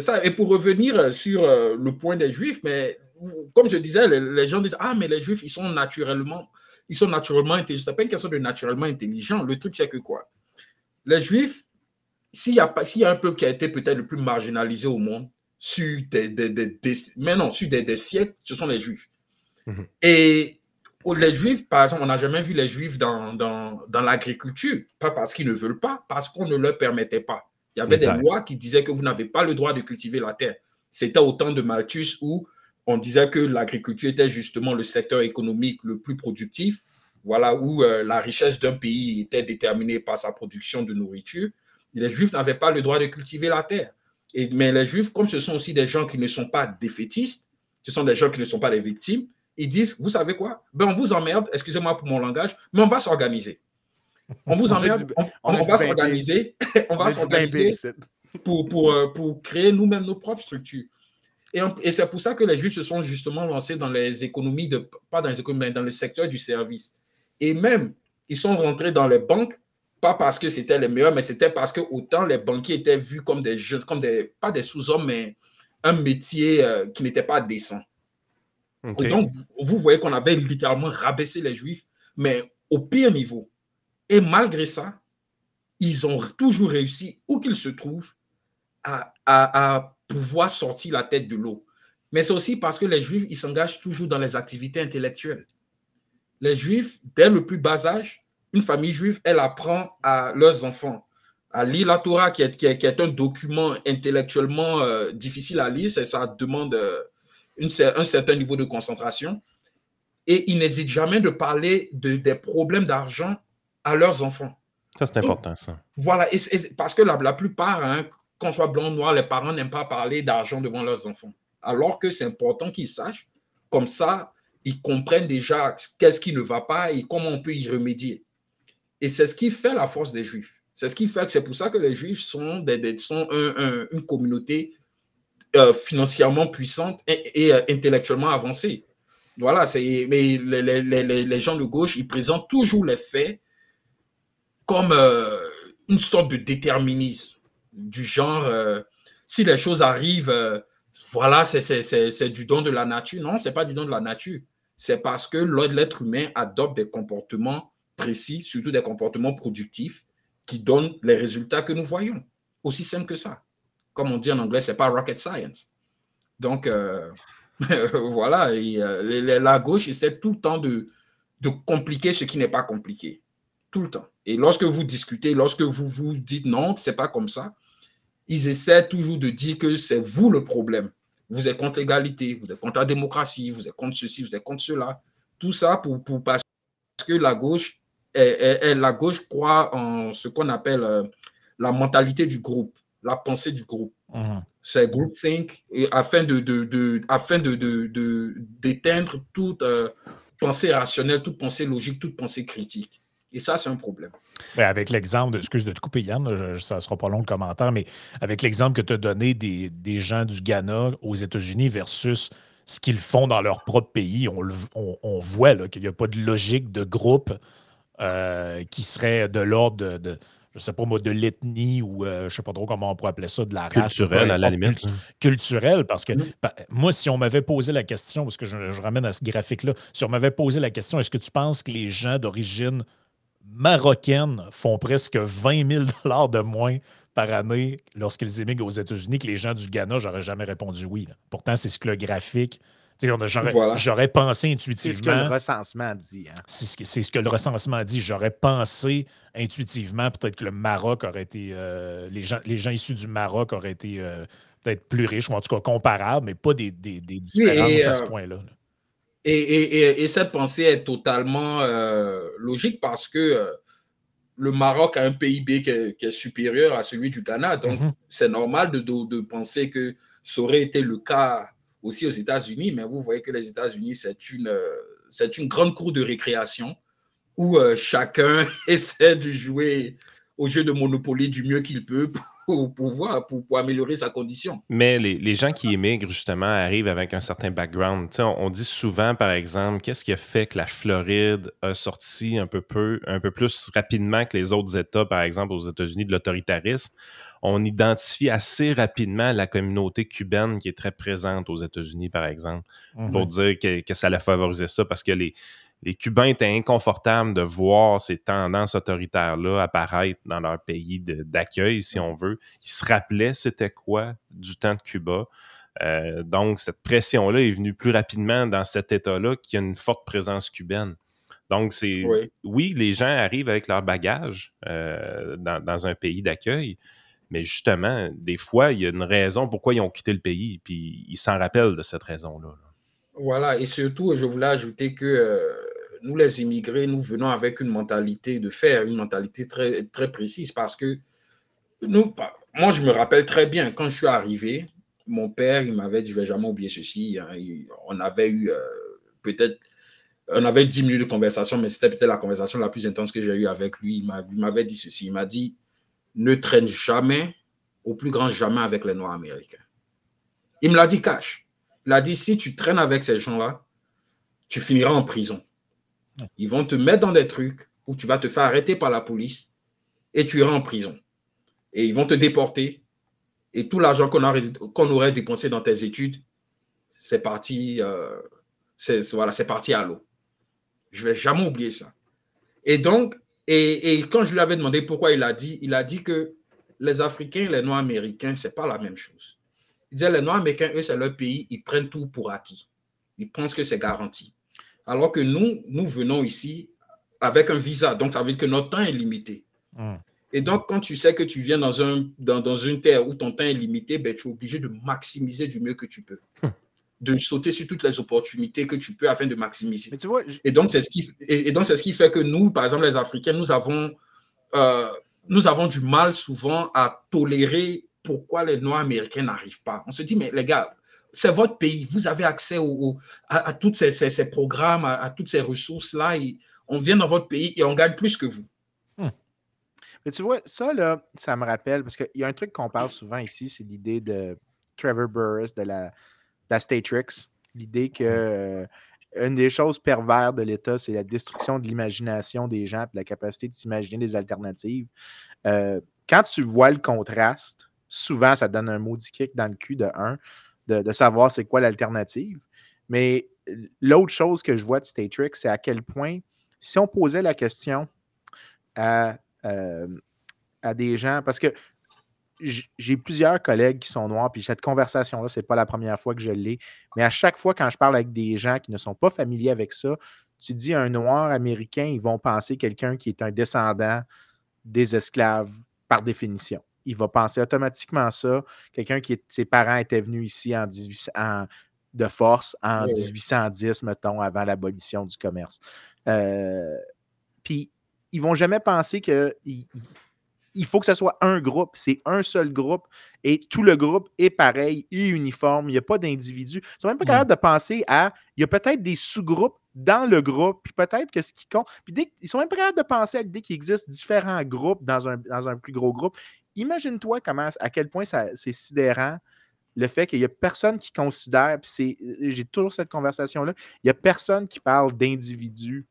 ça. Et pour revenir sur euh, le point des Juifs, mais comme je disais, les, gens disent Ah, mais les Juifs, ils sont naturellement, ils sont naturellement intelligents. C'est pas une question de naturellement intelligent. Le truc, c'est que quoi? Les Juifs, s'il y, a, y a un peuple qui a été peut-être le plus marginalisé au monde, sur des, des, des, mais non, sur des, siècles, ce sont les Juifs. Mhm. Et les Juifs, par exemple, on n'a jamais vu les Juifs dans, dans, dans l'agriculture, pas parce qu'ils ne veulent pas, parce qu'on ne leur permettait pas. Il y avait des lois qui disaient que vous n'avez pas le droit de cultiver la terre. C'était au temps de Malthus où on disait que l'agriculture était justement le secteur économique le plus productif, voilà, où euh, la richesse d'un pays était déterminée par sa production de nourriture. les Juifs n'avaient pas le droit de cultiver la terre. Et, mais les Juifs, comme ce sont aussi des gens qui ne sont pas défaitistes, ce sont des gens qui ne sont pas des victimes, ils disent, vous savez quoi? Ben on vous emmerde, excusez-moi pour mon langage, mais on va s'organiser. On vous emmerde, on, va s'organiser, on va s'organiser pour, pour, euh, pour créer nous-mêmes nos propres structures. Et, et c'est pour ça que les Juifs se sont justement lancés dans les économies, de, pas dans les économies, mais dans le secteur du service. Et même, ils sont rentrés dans les banques, pas parce que c'était les meilleurs, mais c'était parce que autant les banquiers étaient vus comme des jeunes, comme des, pas des sous-hommes, mais un métier euh, qui n'était pas décent. Donc, vous, voyez qu'on avait littéralement rabaissé les Juifs, mais au pire niveau. Et malgré ça, ils ont toujours réussi, où qu'ils se trouvent, à, à, pouvoir sortir la tête de l'eau. Mais c'est aussi parce que les Juifs, ils s'engagent toujours dans les activités intellectuelles. Les Juifs, dès le plus bas âge, une famille juive, elle apprend à leurs enfants à lire la Torah, qui est, qui est, un document intellectuellement euh, difficile à lire, ça demande euh, une, un certain niveau de concentration. Et ils n'hésitent jamais de parler de, des problèmes d'argent à leurs enfants. Ça, c'est important, ça. Voilà, et, parce que la, la plupart, hein, qu'on soit blanc ou noir, les parents n'aiment pas parler d'argent devant leurs enfants. Alors que c'est important qu'ils sachent. Comme ça, ils comprennent déjà qu'est-ce qui ne va pas et comment on peut y remédier. Et c'est ce qui fait la force des Juifs. C'est ce qui fait que c'est pour ça que les Juifs sont, des, sont une communauté euh, financièrement puissante et, euh, intellectuellement avancée. Voilà, mais les, gens de gauche, ils présentent toujours les faits comme euh, une sorte de déterminisme, du genre, si les choses arrivent, voilà, c'est du don de la nature. Non, c'est pas du don de la nature. C'est parce que l'être humain adopte des comportements précis, surtout des comportements productifs qui donnent les résultats que nous voyons. Aussi simple que ça. Comme on dit en anglais, c'est pas rocket science. Donc, euh, voilà, euh, la gauche essaie tout le temps de, compliquer ce qui n'est pas compliqué. Tout le temps. Et lorsque vous discutez, lorsque vous vous dites non, c'est pas comme ça, ils essaient toujours de dire que c'est vous le problème. Vous êtes contre l'égalité, vous êtes contre la démocratie, vous êtes contre ceci, vous êtes contre cela. Tout ça pour, pour parce que la gauche et, la gauche croit en ce qu'on appelle euh, la mentalité du groupe, la pensée du groupe. Mhm. C'est groupthink et afin de, de, de afin de, d'éteindre toute euh, pensée rationnelle, toute pensée logique, toute pensée critique. Et ça, c'est un problème. Avec l'exemple, de, excuse de te couper Yann, ça ne sera pas long le commentaire, mais avec l'exemple que tu as donné des, des, gens du Ghana aux États-Unis versus ce qu'ils font dans leur propre pays, on, on, on voit qu'il n'y a pas de logique de groupe euh, qui serait de l'ordre de, je sais pas moi, de l'ethnie ou je euh, je sais pas trop comment on pourrait appeler ça, de la race. Culturelle, à la limite. culturelle, parce que ben, moi, si on m'avait posé la question, parce que je, ramène à ce graphique-là, si on m'avait posé la question, est-ce que tu penses que les gens d'origine marocaine font presque 20 000 de moins par année lorsqu'ils émigrent aux États-Unis que les gens du Ghana, j'aurais jamais répondu oui. Pourtant, c'est ce que le graphique J'aurais pensé intuitivement. C'est ce que le recensement dit. Hein. C'est ce, que le recensement dit. J'aurais pensé intuitivement peut-être que le Maroc aurait été. Euh, les, gens, les gens issus du Maroc auraient été euh, peut-être plus riches, ou en tout cas comparables, mais pas des, des, différences à ce euh, point-là. Et, et, cette pensée est totalement logique parce que le Maroc a un PIB qui est, supérieur à celui du Ghana. Donc, mm-hmm. c'est normal de, de, de penser que ça aurait été le cas aussi aux États-Unis, mais vous voyez que les États-Unis, c'est une, euh, c'est une grande cour de récréation où euh, chacun essaie de jouer au jeu de Monopoly du mieux qu'il peut pouvoir pour, améliorer sa condition. Mais les, les, gens qui émigrent, justement, arrivent avec un certain background. On, on, dit souvent, par exemple, qu'est-ce qui a fait que la Floride a sorti un peu, peu, un peu plus rapidement que les autres États, par exemple, aux États-Unis, de l'autoritarisme? On identifie assez rapidement la communauté cubaine qui est très présente aux États-Unis, par exemple, pour mhm. dire que, ça allait favoriser ça parce que les, les Cubains étaient inconfortables de voir ces tendances autoritaires-là apparaître dans leur pays d'accueil, si on veut. Ils se rappelaient c'était quoi du temps de Cuba. Euh, donc, cette pression-là est venue plus rapidement dans cet État-là qui a une forte présence cubaine. Donc, c'est oui. les gens arrivent avec leur bagage euh, dans, un pays d'accueil, mais justement, des fois, il y a une raison pourquoi ils ont quitté le pays, puis ils s'en rappellent de cette raison-là. Voilà, et surtout, je voulais ajouter que euh, nous, les immigrés, nous venons avec une mentalité de fer, une mentalité très, très précise, parce que nous, moi, je me rappelle très bien, quand je suis arrivé, mon père, il m'avait dit, je ne vais jamais oublier ceci, hein, on avait eu euh, peut-être on avait 10 minutes de conversation, mais c'était peut-être la conversation la plus intense que j'ai eue avec lui. Il m'avait dit ceci. Il m'a dit ne traîne jamais, au plus grand jamais, avec les Noirs américains. Il me l'a dit cash. Il a dit, si tu traînes avec ces gens-là, tu finiras en prison. Ils vont te mettre dans des trucs où tu vas te faire arrêter par la police et tu iras en prison. Et ils vont te déporter. Et tout l'argent qu'on aurait, dépensé dans tes études, c'est parti, euh, voilà, parti à l'eau. Je vais jamais oublier ça. Et donc, et, quand je lui avais demandé pourquoi il a dit, il a dit que les Africains et les Noirs américains, c'est pas la même chose. Il disait les Noirs américains, eux, c'est leur pays, ils prennent tout pour acquis. Ils pensent que c'est garanti. Alors que nous, nous venons ici avec un visa, donc ça veut dire que notre temps est limité. Hmm. Et donc, quand tu sais que tu viens dans, un, dans, dans une terre où ton temps est limité, ben, tu es obligé de maximiser du mieux que tu peux. Hmm de sauter sur toutes les opportunités que tu peux afin de maximiser. et donc, c'est ce, qui, et, donc, c'est ce qui fait que nous, par exemple, les Africains, nous avons, euh, nous avons du mal souvent à tolérer pourquoi les Noirs américains n'arrivent pas. On se dit, mais les gars, c'est votre pays, vous avez accès à, tous ces, programmes, à, toutes ces ressources-là, on vient dans votre pays et on gagne plus que vous. Hmm. Mais tu vois, ça, là, ça me rappelle, parce qu'il y a un truc qu'on parle souvent ici, c'est l'idée de Trevor Burrus, de la, Statrix. L'idée que euh, une des choses pervers de l'État, c'est la destruction de l'imagination des gens et la capacité de s'imaginer des alternatives. Euh, quand tu vois le contraste, souvent, ça donne un maudit kick dans le cul de un, de, savoir c'est quoi l'alternative. Mais l'autre chose que je vois de Statrix, c'est à quel point, si on posait la question à, euh, des gens, parce que j'ai plusieurs collègues qui sont noirs, puis cette conversation-là, c'est pas la première fois que je l'ai. Mais à chaque fois, quand je parle avec des gens qui ne sont pas familiers avec ça, tu dis un noir américain, ils vont penser quelqu'un qui est un descendant des esclaves par définition. Il va penser automatiquement ça. Quelqu'un qui, ses parents étaient venus ici en, 18, de force en 1810, mettons, avant l'abolition du commerce. Euh, puis, ils vont jamais penser que il faut que ce soit un groupe. C'est un seul groupe et tout le groupe est pareil et uniforme. Il n'y a pas d'individus. Ils sont même pas capables de penser à. Il y a peut-être des sous-groupes dans le groupe, puis peut-être que ce qui compte. Puis dès, ils sont même pas capables de penser à l'idée qu'il existe différents groupes dans un, dans un plus gros groupe. Imagine-toi comment, à quel point c'est sidérant le fait qu'il n'y a personne qui considère, puis j'ai toujours cette conversation-là, il n'y a personne qui parle d'individus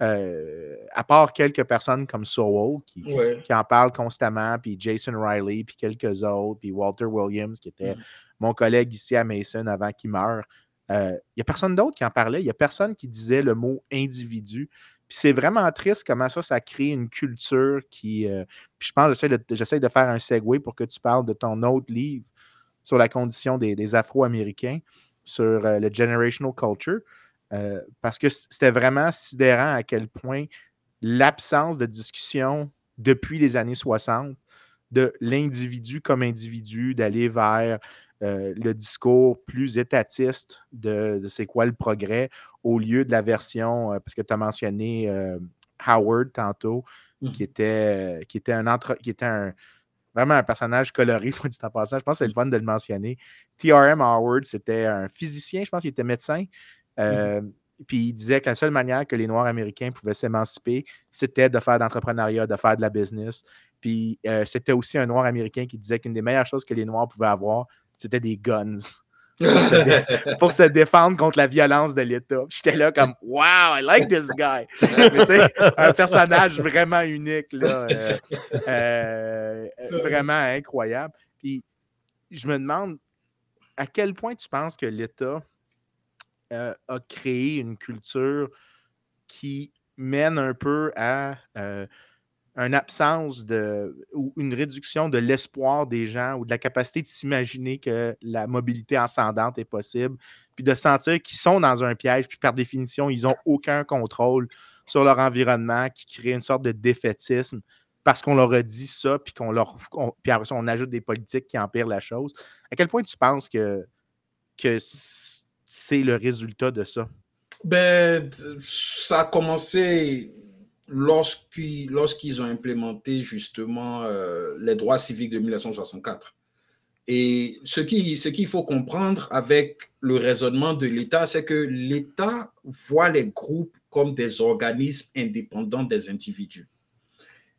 euh, à part quelques personnes comme Sowell qui, qui en parlent constamment, puis Jason Riley, puis quelques autres, puis Walter Williams, qui était mm. mon collègue ici à Mason avant qu'il meure. Il euh, n'y a personne d'autre qui en parlait. Il n'y a personne qui disait le mot individu. Puis c'est vraiment triste comment ça, ça crée une culture qui. Euh, puis je pense, j'essaie de, de, faire un segue pour que tu parles de ton autre livre sur la condition des, Afro-Américains, sur le generational culture. Euh, parce que c'était vraiment sidérant à quel point l'absence de discussion depuis les années 60 de l'individu comme individu, d'aller vers euh, le discours plus étatiste de, c'est quoi le progrès, au lieu de la version, euh, parce que tu as mentionné Howard tantôt, mmh. qui, était, qui était un entre, qui était un, vraiment un personnage coloré, soit dit en passant. Je pense que c'est le fun de le mentionner. T.R.M. Howard, c'était un physicien, je pense qu'il était médecin, Mmh euh, puis il disait que la seule manière que les Noirs américains pouvaient s'émanciper, c'était de faire d'entrepreneuriat, de faire de la business. Puis euh, c'était aussi un Noir américain qui disait qu'une des meilleures choses que les Noirs pouvaient avoir, c'était des guns. Pour se, défendre contre la violence de l'État. J'étais là comme Wow, I like this guy. un personnage vraiment unique, là, euh, vraiment incroyable. Puis je me demande à quel point tu penses que l'État euh, a créé une culture qui mène un peu à euh, une absence de ou une réduction de l'espoir des gens ou de la capacité de s'imaginer que la mobilité ascendante est possible, puis de sentir qu'ils sont dans un piège, puis par définition, ils n'ont aucun contrôle sur leur environnement, qui crée une sorte de défaitisme parce qu'on leur a dit ça, puis qu'on leur. puis après on ajoute des politiques qui empirent la chose. À quel point tu penses que, que c'est le résultat de ça? Ben, ça a commencé lorsqu'ils ont implémenté justement euh, les droits civiques de 1964. Et ce qu'il faut comprendre avec le raisonnement de l'État, c'est que l'État voit les groupes comme des organismes indépendants des individus.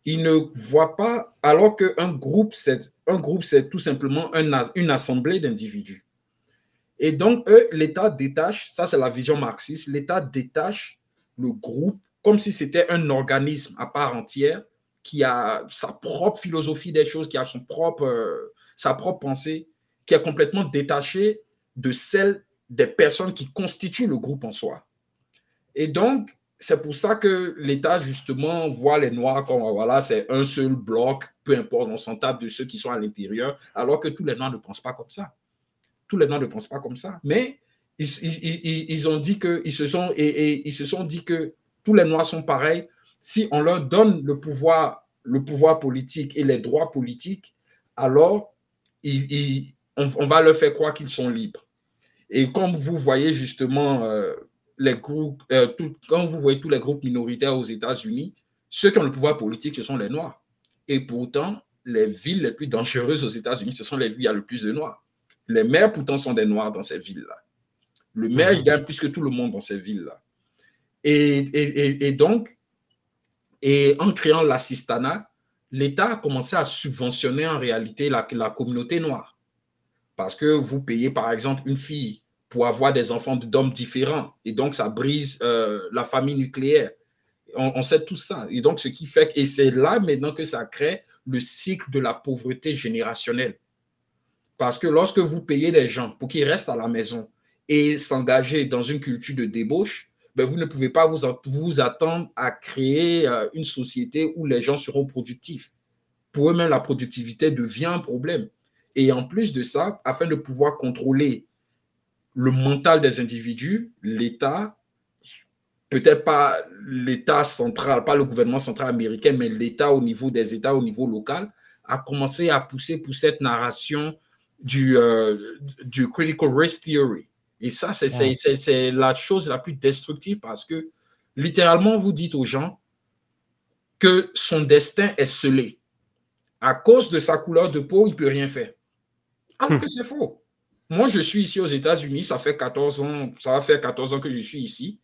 Il ne voit pas, alors qu'un groupe, c'est un groupe, c'est tout simplement une assemblée d'individus. Et donc, l'État détache, ça c'est la vision marxiste, l'État détache le groupe comme si c'était un organisme à part entière qui a sa propre philosophie des choses, qui a son propre, euh, sa propre pensée, qui est complètement détachée de celle des personnes qui constituent le groupe en soi. Et donc, c'est pour ça que l'État, justement, voit les Noirs comme, voilà, c'est un seul bloc, peu importe, on s'en tape de ceux qui sont à l'intérieur, alors que tous les Noirs ne pensent pas comme ça. Tous les Noirs ne pensent pas comme ça. Mais ils, ont dit que, ils se sont, et, ils se sont dit que tous les Noirs sont pareils. Si on leur donne le pouvoir, le pouvoir politique et les droits politiques, alors on, va leur faire croire qu'ils sont libres. Et comme vous voyez justement euh, les groupes, euh, quand vous voyez tous les groupes minoritaires aux États-Unis, ceux qui ont le pouvoir politique, ce sont les Noirs. Et pourtant, les villes les plus dangereuses aux États-Unis, ce sont les villes où il y a le plus de Noirs. Les maires, pourtant, sont des Noirs dans ces villes-là. Le maire, il gagne plus que tout le monde dans ces villes-là. Et, donc, et en créant l'assistanat, l'État a commencé à subventionner en réalité la, communauté noire. Parce que vous payez, par exemple, une fille pour avoir des enfants d'hommes différents. Et donc, ça brise euh, la famille nucléaire. On, sait tout ça. Et donc, ce qui fait et c'est là maintenant que ça crée le cycle de la pauvreté générationnelle. Parce que lorsque vous payez des gens pour qu'ils restent à la maison et s'engager dans une culture de débauche, ben vous ne pouvez pas vous, attendre à créer euh, une société où les gens seront productifs. Pour eux-mêmes, la productivité devient un problème. Et en plus de ça, afin de pouvoir contrôler le mental des individus, l'État, peut-être pas l'État central, pas le gouvernement central américain, mais l'État au niveau des États, au niveau local, a commencé à pousser pour cette narration du, euh, du critical race theory. Et ça, c'est la chose la plus destructive parce que littéralement, vous dites aux gens que son destin est scellé. À cause de sa couleur de peau, il ne peut rien faire. Alors hmm. que c'est faux. Moi, je suis ici aux États-Unis, ça fait 14 ans, ça va faire 14 ans que je suis ici.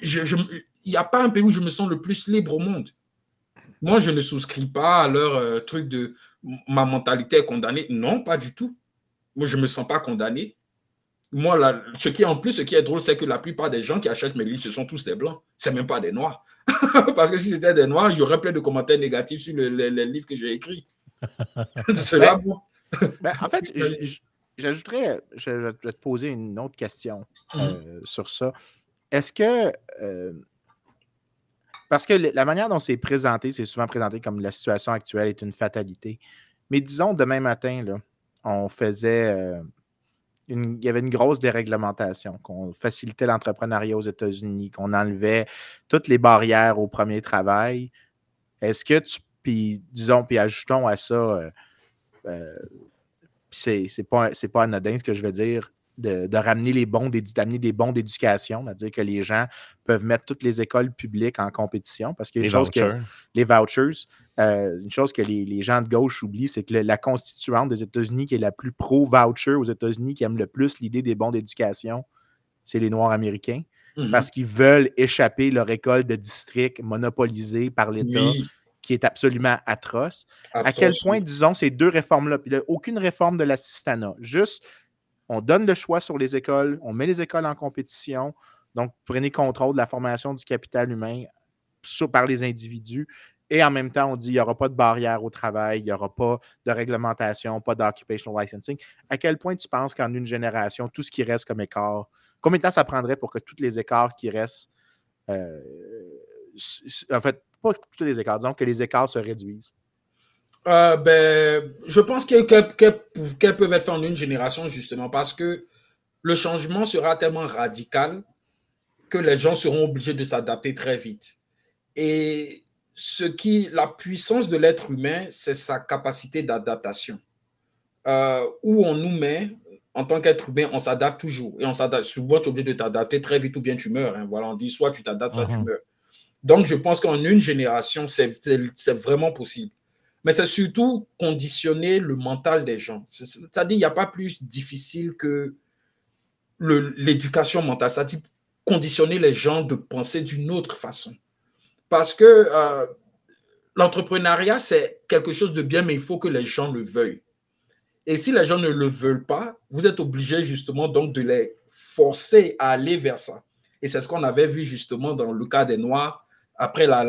Il n'y a pas un pays où je me sens le plus libre au monde. Moi, je ne souscris pas à leur euh, truc de ma mentalité est condamnée. Non, pas du tout. Moi, je ne me sens pas condamné. Moi, là, ce qui est en plus, ce qui est drôle, c'est que la plupart des gens qui achètent mes livres, ce sont tous des blancs. Ce même pas des noirs. Parce que si c'était des noirs, il y aurait plein de commentaires négatifs sur les livres que j'ai écrits. C'est là, bon. Ben, en fait, J'ajouterais, je, vais te poser une autre question mmh. euh, sur ça. Est-ce que. Euh, parce que la manière dont c'est présenté, c'est souvent présenté comme la situation actuelle est une fatalité. Mais disons, demain matin, là, on faisait. Euh, il y avait une grosse déréglementation, qu'on facilitait l'entrepreneuriat aux États-Unis, qu'on enlevait toutes les barrières au premier travail. Est-ce que tu. Puis, disons, puis ajoutons à ça c'est, c'est pas, pas anodin ce que je veux dire. De, ramener les bons d'amener des bons d'éducation, c'est-à-dire que les gens peuvent mettre toutes les écoles publiques en compétition parce que les vouchers, les vouchers euh, une chose que les, gens de gauche oublient, c'est que la constituante des États-Unis qui est la plus pro-voucher aux États-Unis, qui aime le plus l'idée des bons d'éducation, c'est les Noirs américains. Mm-hmm. Parce qu'ils veulent échapper leur école de district monopolisée par l'État qui est absolument atroce. À quel point, disons, ces deux réformes-là, puis aucune réforme de l'assistanat, juste on donne le choix sur les écoles, on met les écoles en compétition, donc prenez contrôle de la formation du capital humain par les individus. Et en même temps, on dit qu'il n'y aura pas de barrière au travail, il n'y aura pas de réglementation, pas d'occupational licensing. À quel point tu penses qu'en une génération, tout ce qui reste comme écart, combien de temps ça prendrait pour que tous les écarts qui restent, euh, en fait, pas tous les écarts, disons que les écarts se réduisent? Euh, ben, je pense qu'elles peuvent être faites en une génération, justement, parce que le changement sera tellement radical que les gens seront obligés de s'adapter très vite. Et ce qui, la puissance de l'être humain, c'est sa capacité d'adaptation. Euh, où on nous met, en tant qu'être humain, on s'adapte toujours. Et on s'adapte. Souvent, tu es obligé de t'adapter très vite ou bien tu meurs. Hein. Voilà, on dit soit tu t'adaptes, soit tu uh-huh. meurs. Donc, je pense qu'en une génération, c'est vraiment possible. Mais c'est surtout conditionner le mental des gens. C'est-à-dire, il n'y a pas plus difficile que l'éducation mentale. C'est-à-dire, conditionner les gens de penser d'une autre façon. Parce que euh, l'entrepreneuriat, c'est quelque chose de bien, mais il faut que les gens le veuillent. Et si les gens ne le veulent pas, vous êtes obligé justement donc de les forcer à aller vers ça. Et c'est ce qu'on avait vu justement dans le cas des Noirs après la,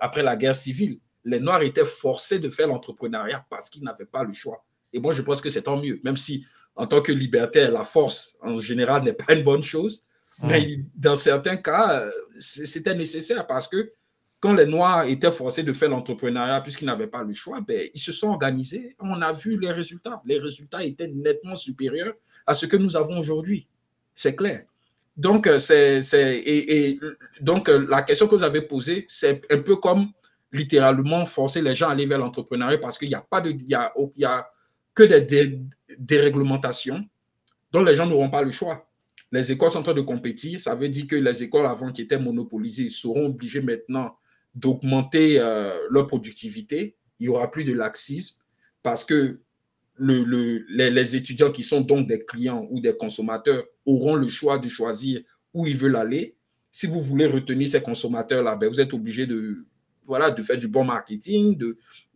après la guerre civile. Les Noirs étaient forcés de faire l'entrepreneuriat parce qu'ils n'avaient pas le choix. Et moi, je pense que c'est tant mieux, même si en tant que libertaire, la force en général n'est pas une bonne chose. Mais dans certains cas, c'était nécessaire parce que quand les Noirs étaient forcés de faire l'entrepreneuriat puisqu'ils n'avaient pas le choix, ben, ils se sont organisés. On a vu les résultats. Les résultats étaient nettement supérieurs à ce que nous avons aujourd'hui. C'est clair. Donc, euh, c'est, et, donc, euh, la question que vous avez posée, c'est un peu comme littéralement forcer les gens à aller vers l'entrepreneuriat parce qu'il n'y a pas de, il y a, il y a que des déréglementations dont les gens n'auront pas le choix. Les écoles sont en train de compétir. Ça veut dire que les écoles avant qui étaient monopolisées seront obligées maintenant d'augmenter euh, leur productivité, il n'y aura plus de laxisme parce que le, les, étudiants qui sont donc des clients ou des consommateurs auront le choix de choisir où ils veulent aller. Si vous voulez retenir ces consommateurs-là, ben vous êtes obligé de, voilà, de faire du bon marketing,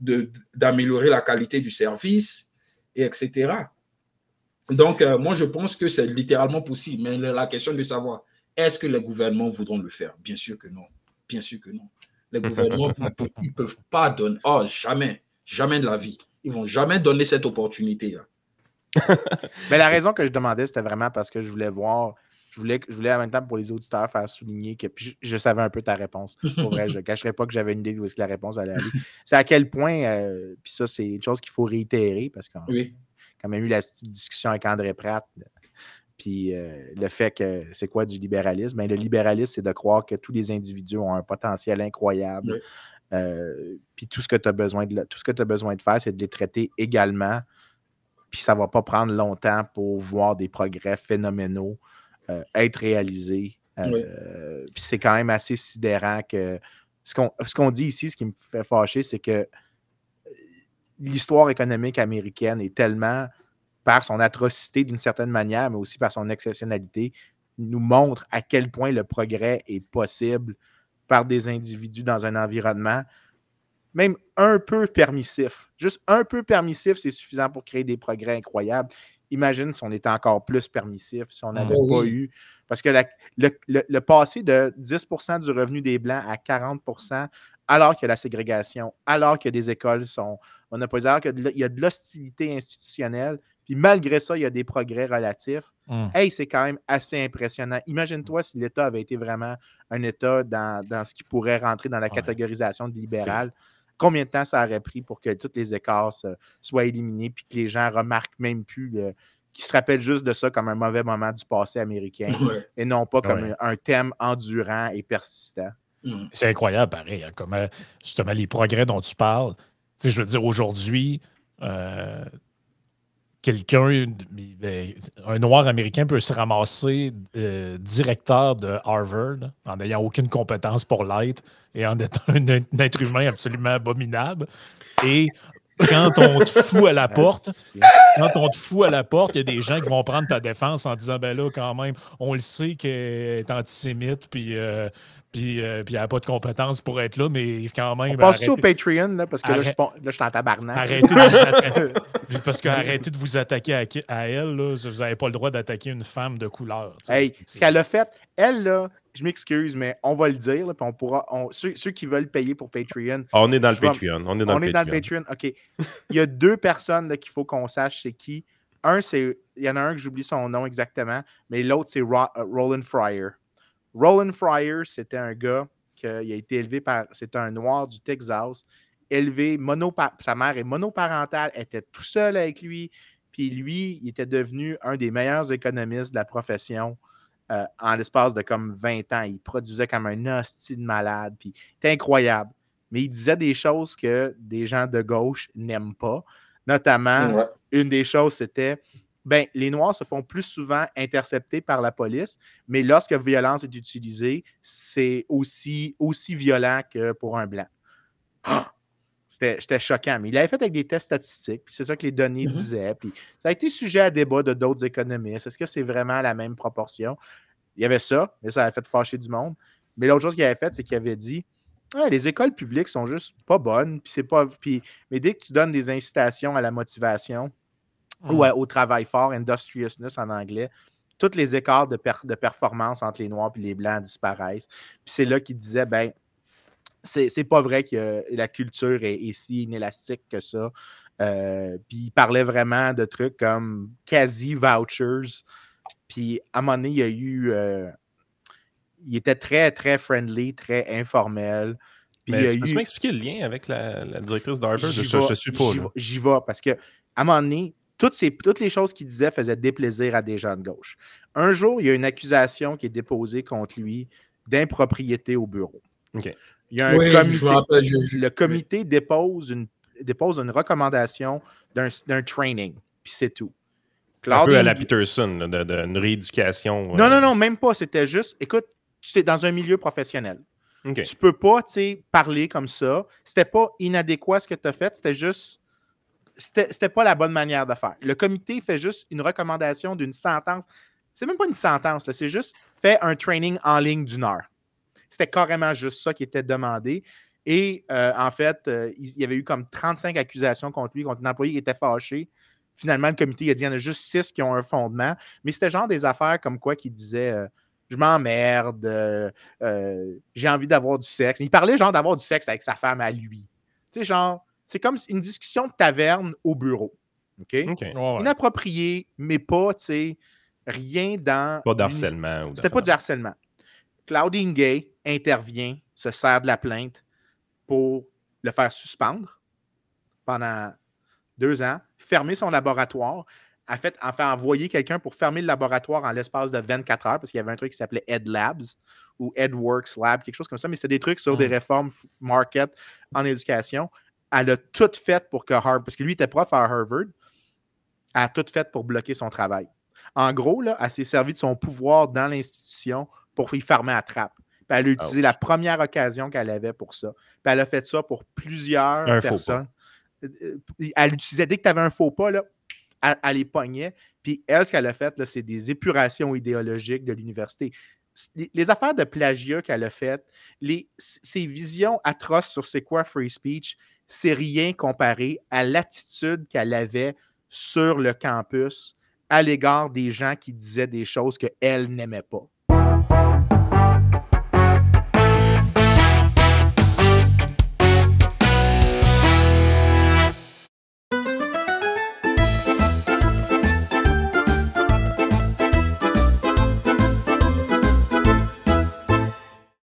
de, d'améliorer la qualité du service, et etc. Donc, euh, moi, je pense que c'est littéralement possible. Mais la question de savoir, est-ce que les gouvernements voudront le faire? Bien sûr que non. Bien sûr que non. Les gouvernements, ne peuvent pas donner. Oh, jamais. Jamais de la vie. Ils ne vont jamais donner cette opportunité-là. Mais la raison que je demandais, c'était vraiment parce que je voulais voir. Je voulais, je voulais en même temps pour les auditeurs faire souligner que je, savais un peu ta réponse. Pour vrai, je ne cacherai pas que j'avais une idée de où est-ce que la réponse allait aller. C'est à quel point, euh, puis ça, c'est une chose qu'il faut réitérer parce qu'on a quand même eu la discussion avec André Pratt puis euh, le fait que c'est quoi du libéralisme? Ben, le libéralisme, c'est de croire que tous les individus ont un potentiel incroyable. Euh, puis tout ce que tu as besoin de tout ce que tu as besoin de faire, c'est de les traiter également. Puis ça ne va pas prendre longtemps pour voir des progrès phénoménaux euh, être réalisés. Puis c'est quand même assez sidérant que ce qu'on dit ici, ce qui me fait fâcher, c'est que l'histoire économique américaine est tellement par son atrocité d'une certaine manière, mais aussi par son exceptionnalité, nous montre à quel point le progrès est possible par des individus dans un environnement même un peu permissif. Juste un peu permissif, c'est suffisant pour créer des progrès incroyables. Imagine si on était encore plus permissif, si on n'avait ah pas eu. Parce que le, passé de 10% du revenu des Blancs à 40% alors que la ségrégation, alors que des écoles sont monopolisées, alors qu'il y a de l'hostilité institutionnelle, puis malgré ça, il y a des progrès relatifs. Hum. Hey, c'est quand même assez impressionnant. Imagine-toi si l'État avait été vraiment un État dans, ce qui pourrait rentrer dans la catégorisation de libéral. Combien de temps ça aurait pris pour que toutes les écarts soient éliminés puis que les gens remarquent même plus, qu'ils se rappellent juste de ça comme un mauvais moment du passé américain et non pas comme un, thème endurant et persistant. Hum. C'est incroyable, pareil, hein, comme justement les progrès dont tu parles. Tu sais, je veux dire, aujourd'hui, euh, quelqu'un, ben, un noir américain peut se ramasser euh, directeur de Harvard en n'ayant aucune compétence pour l'être et en étant un, être humain absolument abominable. Et quand on te fout à la porte, quand on te fout à la porte, il y a des gens qui vont prendre ta défense en disant ben là, quand même, on le sait qu'elle est antisémite, puis euh, puis, euh, puis elle n'a pas de compétences pour être là, mais quand même. On passe au Patreon, là, parce que là, je, là, suis en tabarnak. Arrêtez de vous attaquer. parce que arrêtez de vous attaquer à, elle, là, vous n'avez pas le droit d'attaquer une femme de couleur. Hey, ce qu'elle a fait, elle, là, je m'excuse, mais on va le dire, puis on pourra. ceux, qui veulent payer pour Patreon. On est dans le Patreon. On est dans, on le, est Patreon. dans le Patreon. OK. Il y a deux personnes qu'il faut qu'on sache c'est qui. Un, c'est. Il y en a un que j'oublie son nom exactement, mais l'autre, c'est euh, Roland Fryer. Roland Fryer, c'était un gars qui a été élevé par. C'était un noir du Texas, élevé, sa mère est monoparentale, était tout seul avec lui. Puis lui, il était devenu un des meilleurs économistes de la profession euh, en l'espace de comme 20 ans. Il produisait comme un hostie de malade. Puis c'était incroyable. Mais il disait des choses que des gens de gauche n'aiment pas. Notamment, une des choses, c'était ben, les Noirs se font plus souvent intercepter par la police, mais lorsque violence est utilisée, c'est aussi, aussi violent que pour un Blanc. Ah! C'était choquant, mais il l'avait fait avec des tests statistiques, puis c'est ça que les données mm-hmm. disaient. Puis ça a été sujet à débat de d'autres économistes. Est-ce que c'est vraiment la même proportion? Il y avait ça, mais ça avait fait fâcher du monde. Mais l'autre chose qu'il avait fait, c'est qu'il avait dit les écoles publiques sont juste pas bonnes, puis c'est pas. Puis, mais dès que tu donnes des incitations à la motivation, ou au travail fort, industriousness en anglais, tous les écarts de, de performance entre les Noirs et les Blancs disparaissent. Puis c'est là qu'il disait, ben, c'est pas vrai que la culture est, si inélastique que ça. Euh, puis il parlait vraiment de trucs comme quasi vouchers. Puis à un moment donné, il y a eu. Euh, il était très, très friendly, très informel. Puis tu peux m'expliquer le lien avec la, directrice d'Harvard? Je, je, suis pas. J'y vais parce que à un moment donné, toutes, ces, toutes les choses qu'il disait faisaient déplaisir à des gens de gauche. Un jour, il y a une accusation qui est déposée contre lui d'impropriété au bureau. Il y a un comité, le comité dépose une, dépose une recommandation d'un training, puis c'est tout. un peu à la Peterson, d'une rééducation. Non, non, euh. non, même pas. C'était juste, écoute, tu es dans un milieu professionnel. Tu Tu peux pas parler comme ça. C'était pas inadéquat ce que tu as fait, c'était juste. C'était pas la bonne manière de faire. Le comité fait juste une recommandation d'une sentence. C'est même pas une sentence, c'est juste fait un training en ligne d'une heure. C'était carrément juste ça qui était demandé. Et euh, en fait, euh, il y avait eu comme 35 accusations contre lui, contre un employé qui était fâché. Finalement, le comité a dit qu'il y en a juste 6 qui ont un fondement. Mais c'était genre des affaires comme quoi qui disait euh, Je m'emmerde, j'ai envie d'avoir du sexe. Mais il parlait genre d'avoir du sexe avec sa femme à lui. Tu sais, genre, c'est comme une discussion de taverne au bureau. OK? Inapproprié, mais pas, tu sais, rien dans. Pas d'harcèlement. C'était pas du harcèlement. Claudine Gay intervient, se sert de la plainte pour le faire suspendre pendant deux ans, fermer son laboratoire, a fait, enfin envoyer quelqu'un pour fermer le laboratoire en l'espace de 24 heures, parce qu'il y avait un truc qui s'appelait Ed Labs ou EdWorks Lab, quelque chose comme ça, mais c'est des trucs sur des hmm. réformes market en éducation. Elle a tout fait pour que Harvard, parce que lui était prof à Harvard, elle a tout fait pour bloquer son travail. En gros, là, elle s'est servi de son pouvoir dans l'institution pour y fermer la trappe. Puis elle a utilisé la première occasion qu'elle avait pour ça. Puis elle a fait ça pour plusieurs personnes. Euh, euh, elle utilisait, dès que tu avais un faux pas, là, elle, les pognait. Puis elle, ce qu'elle a fait, c'est des épurations idéologiques de l'université. Les, affaires de plagiat qu'elle a faites, les, ses visions atroces sur c'est quoi free speech, c'est rien comparé à l'attitude qu'elle avait sur le campus à l'égard des gens qui disaient des choses qu'elle n'aimait pas.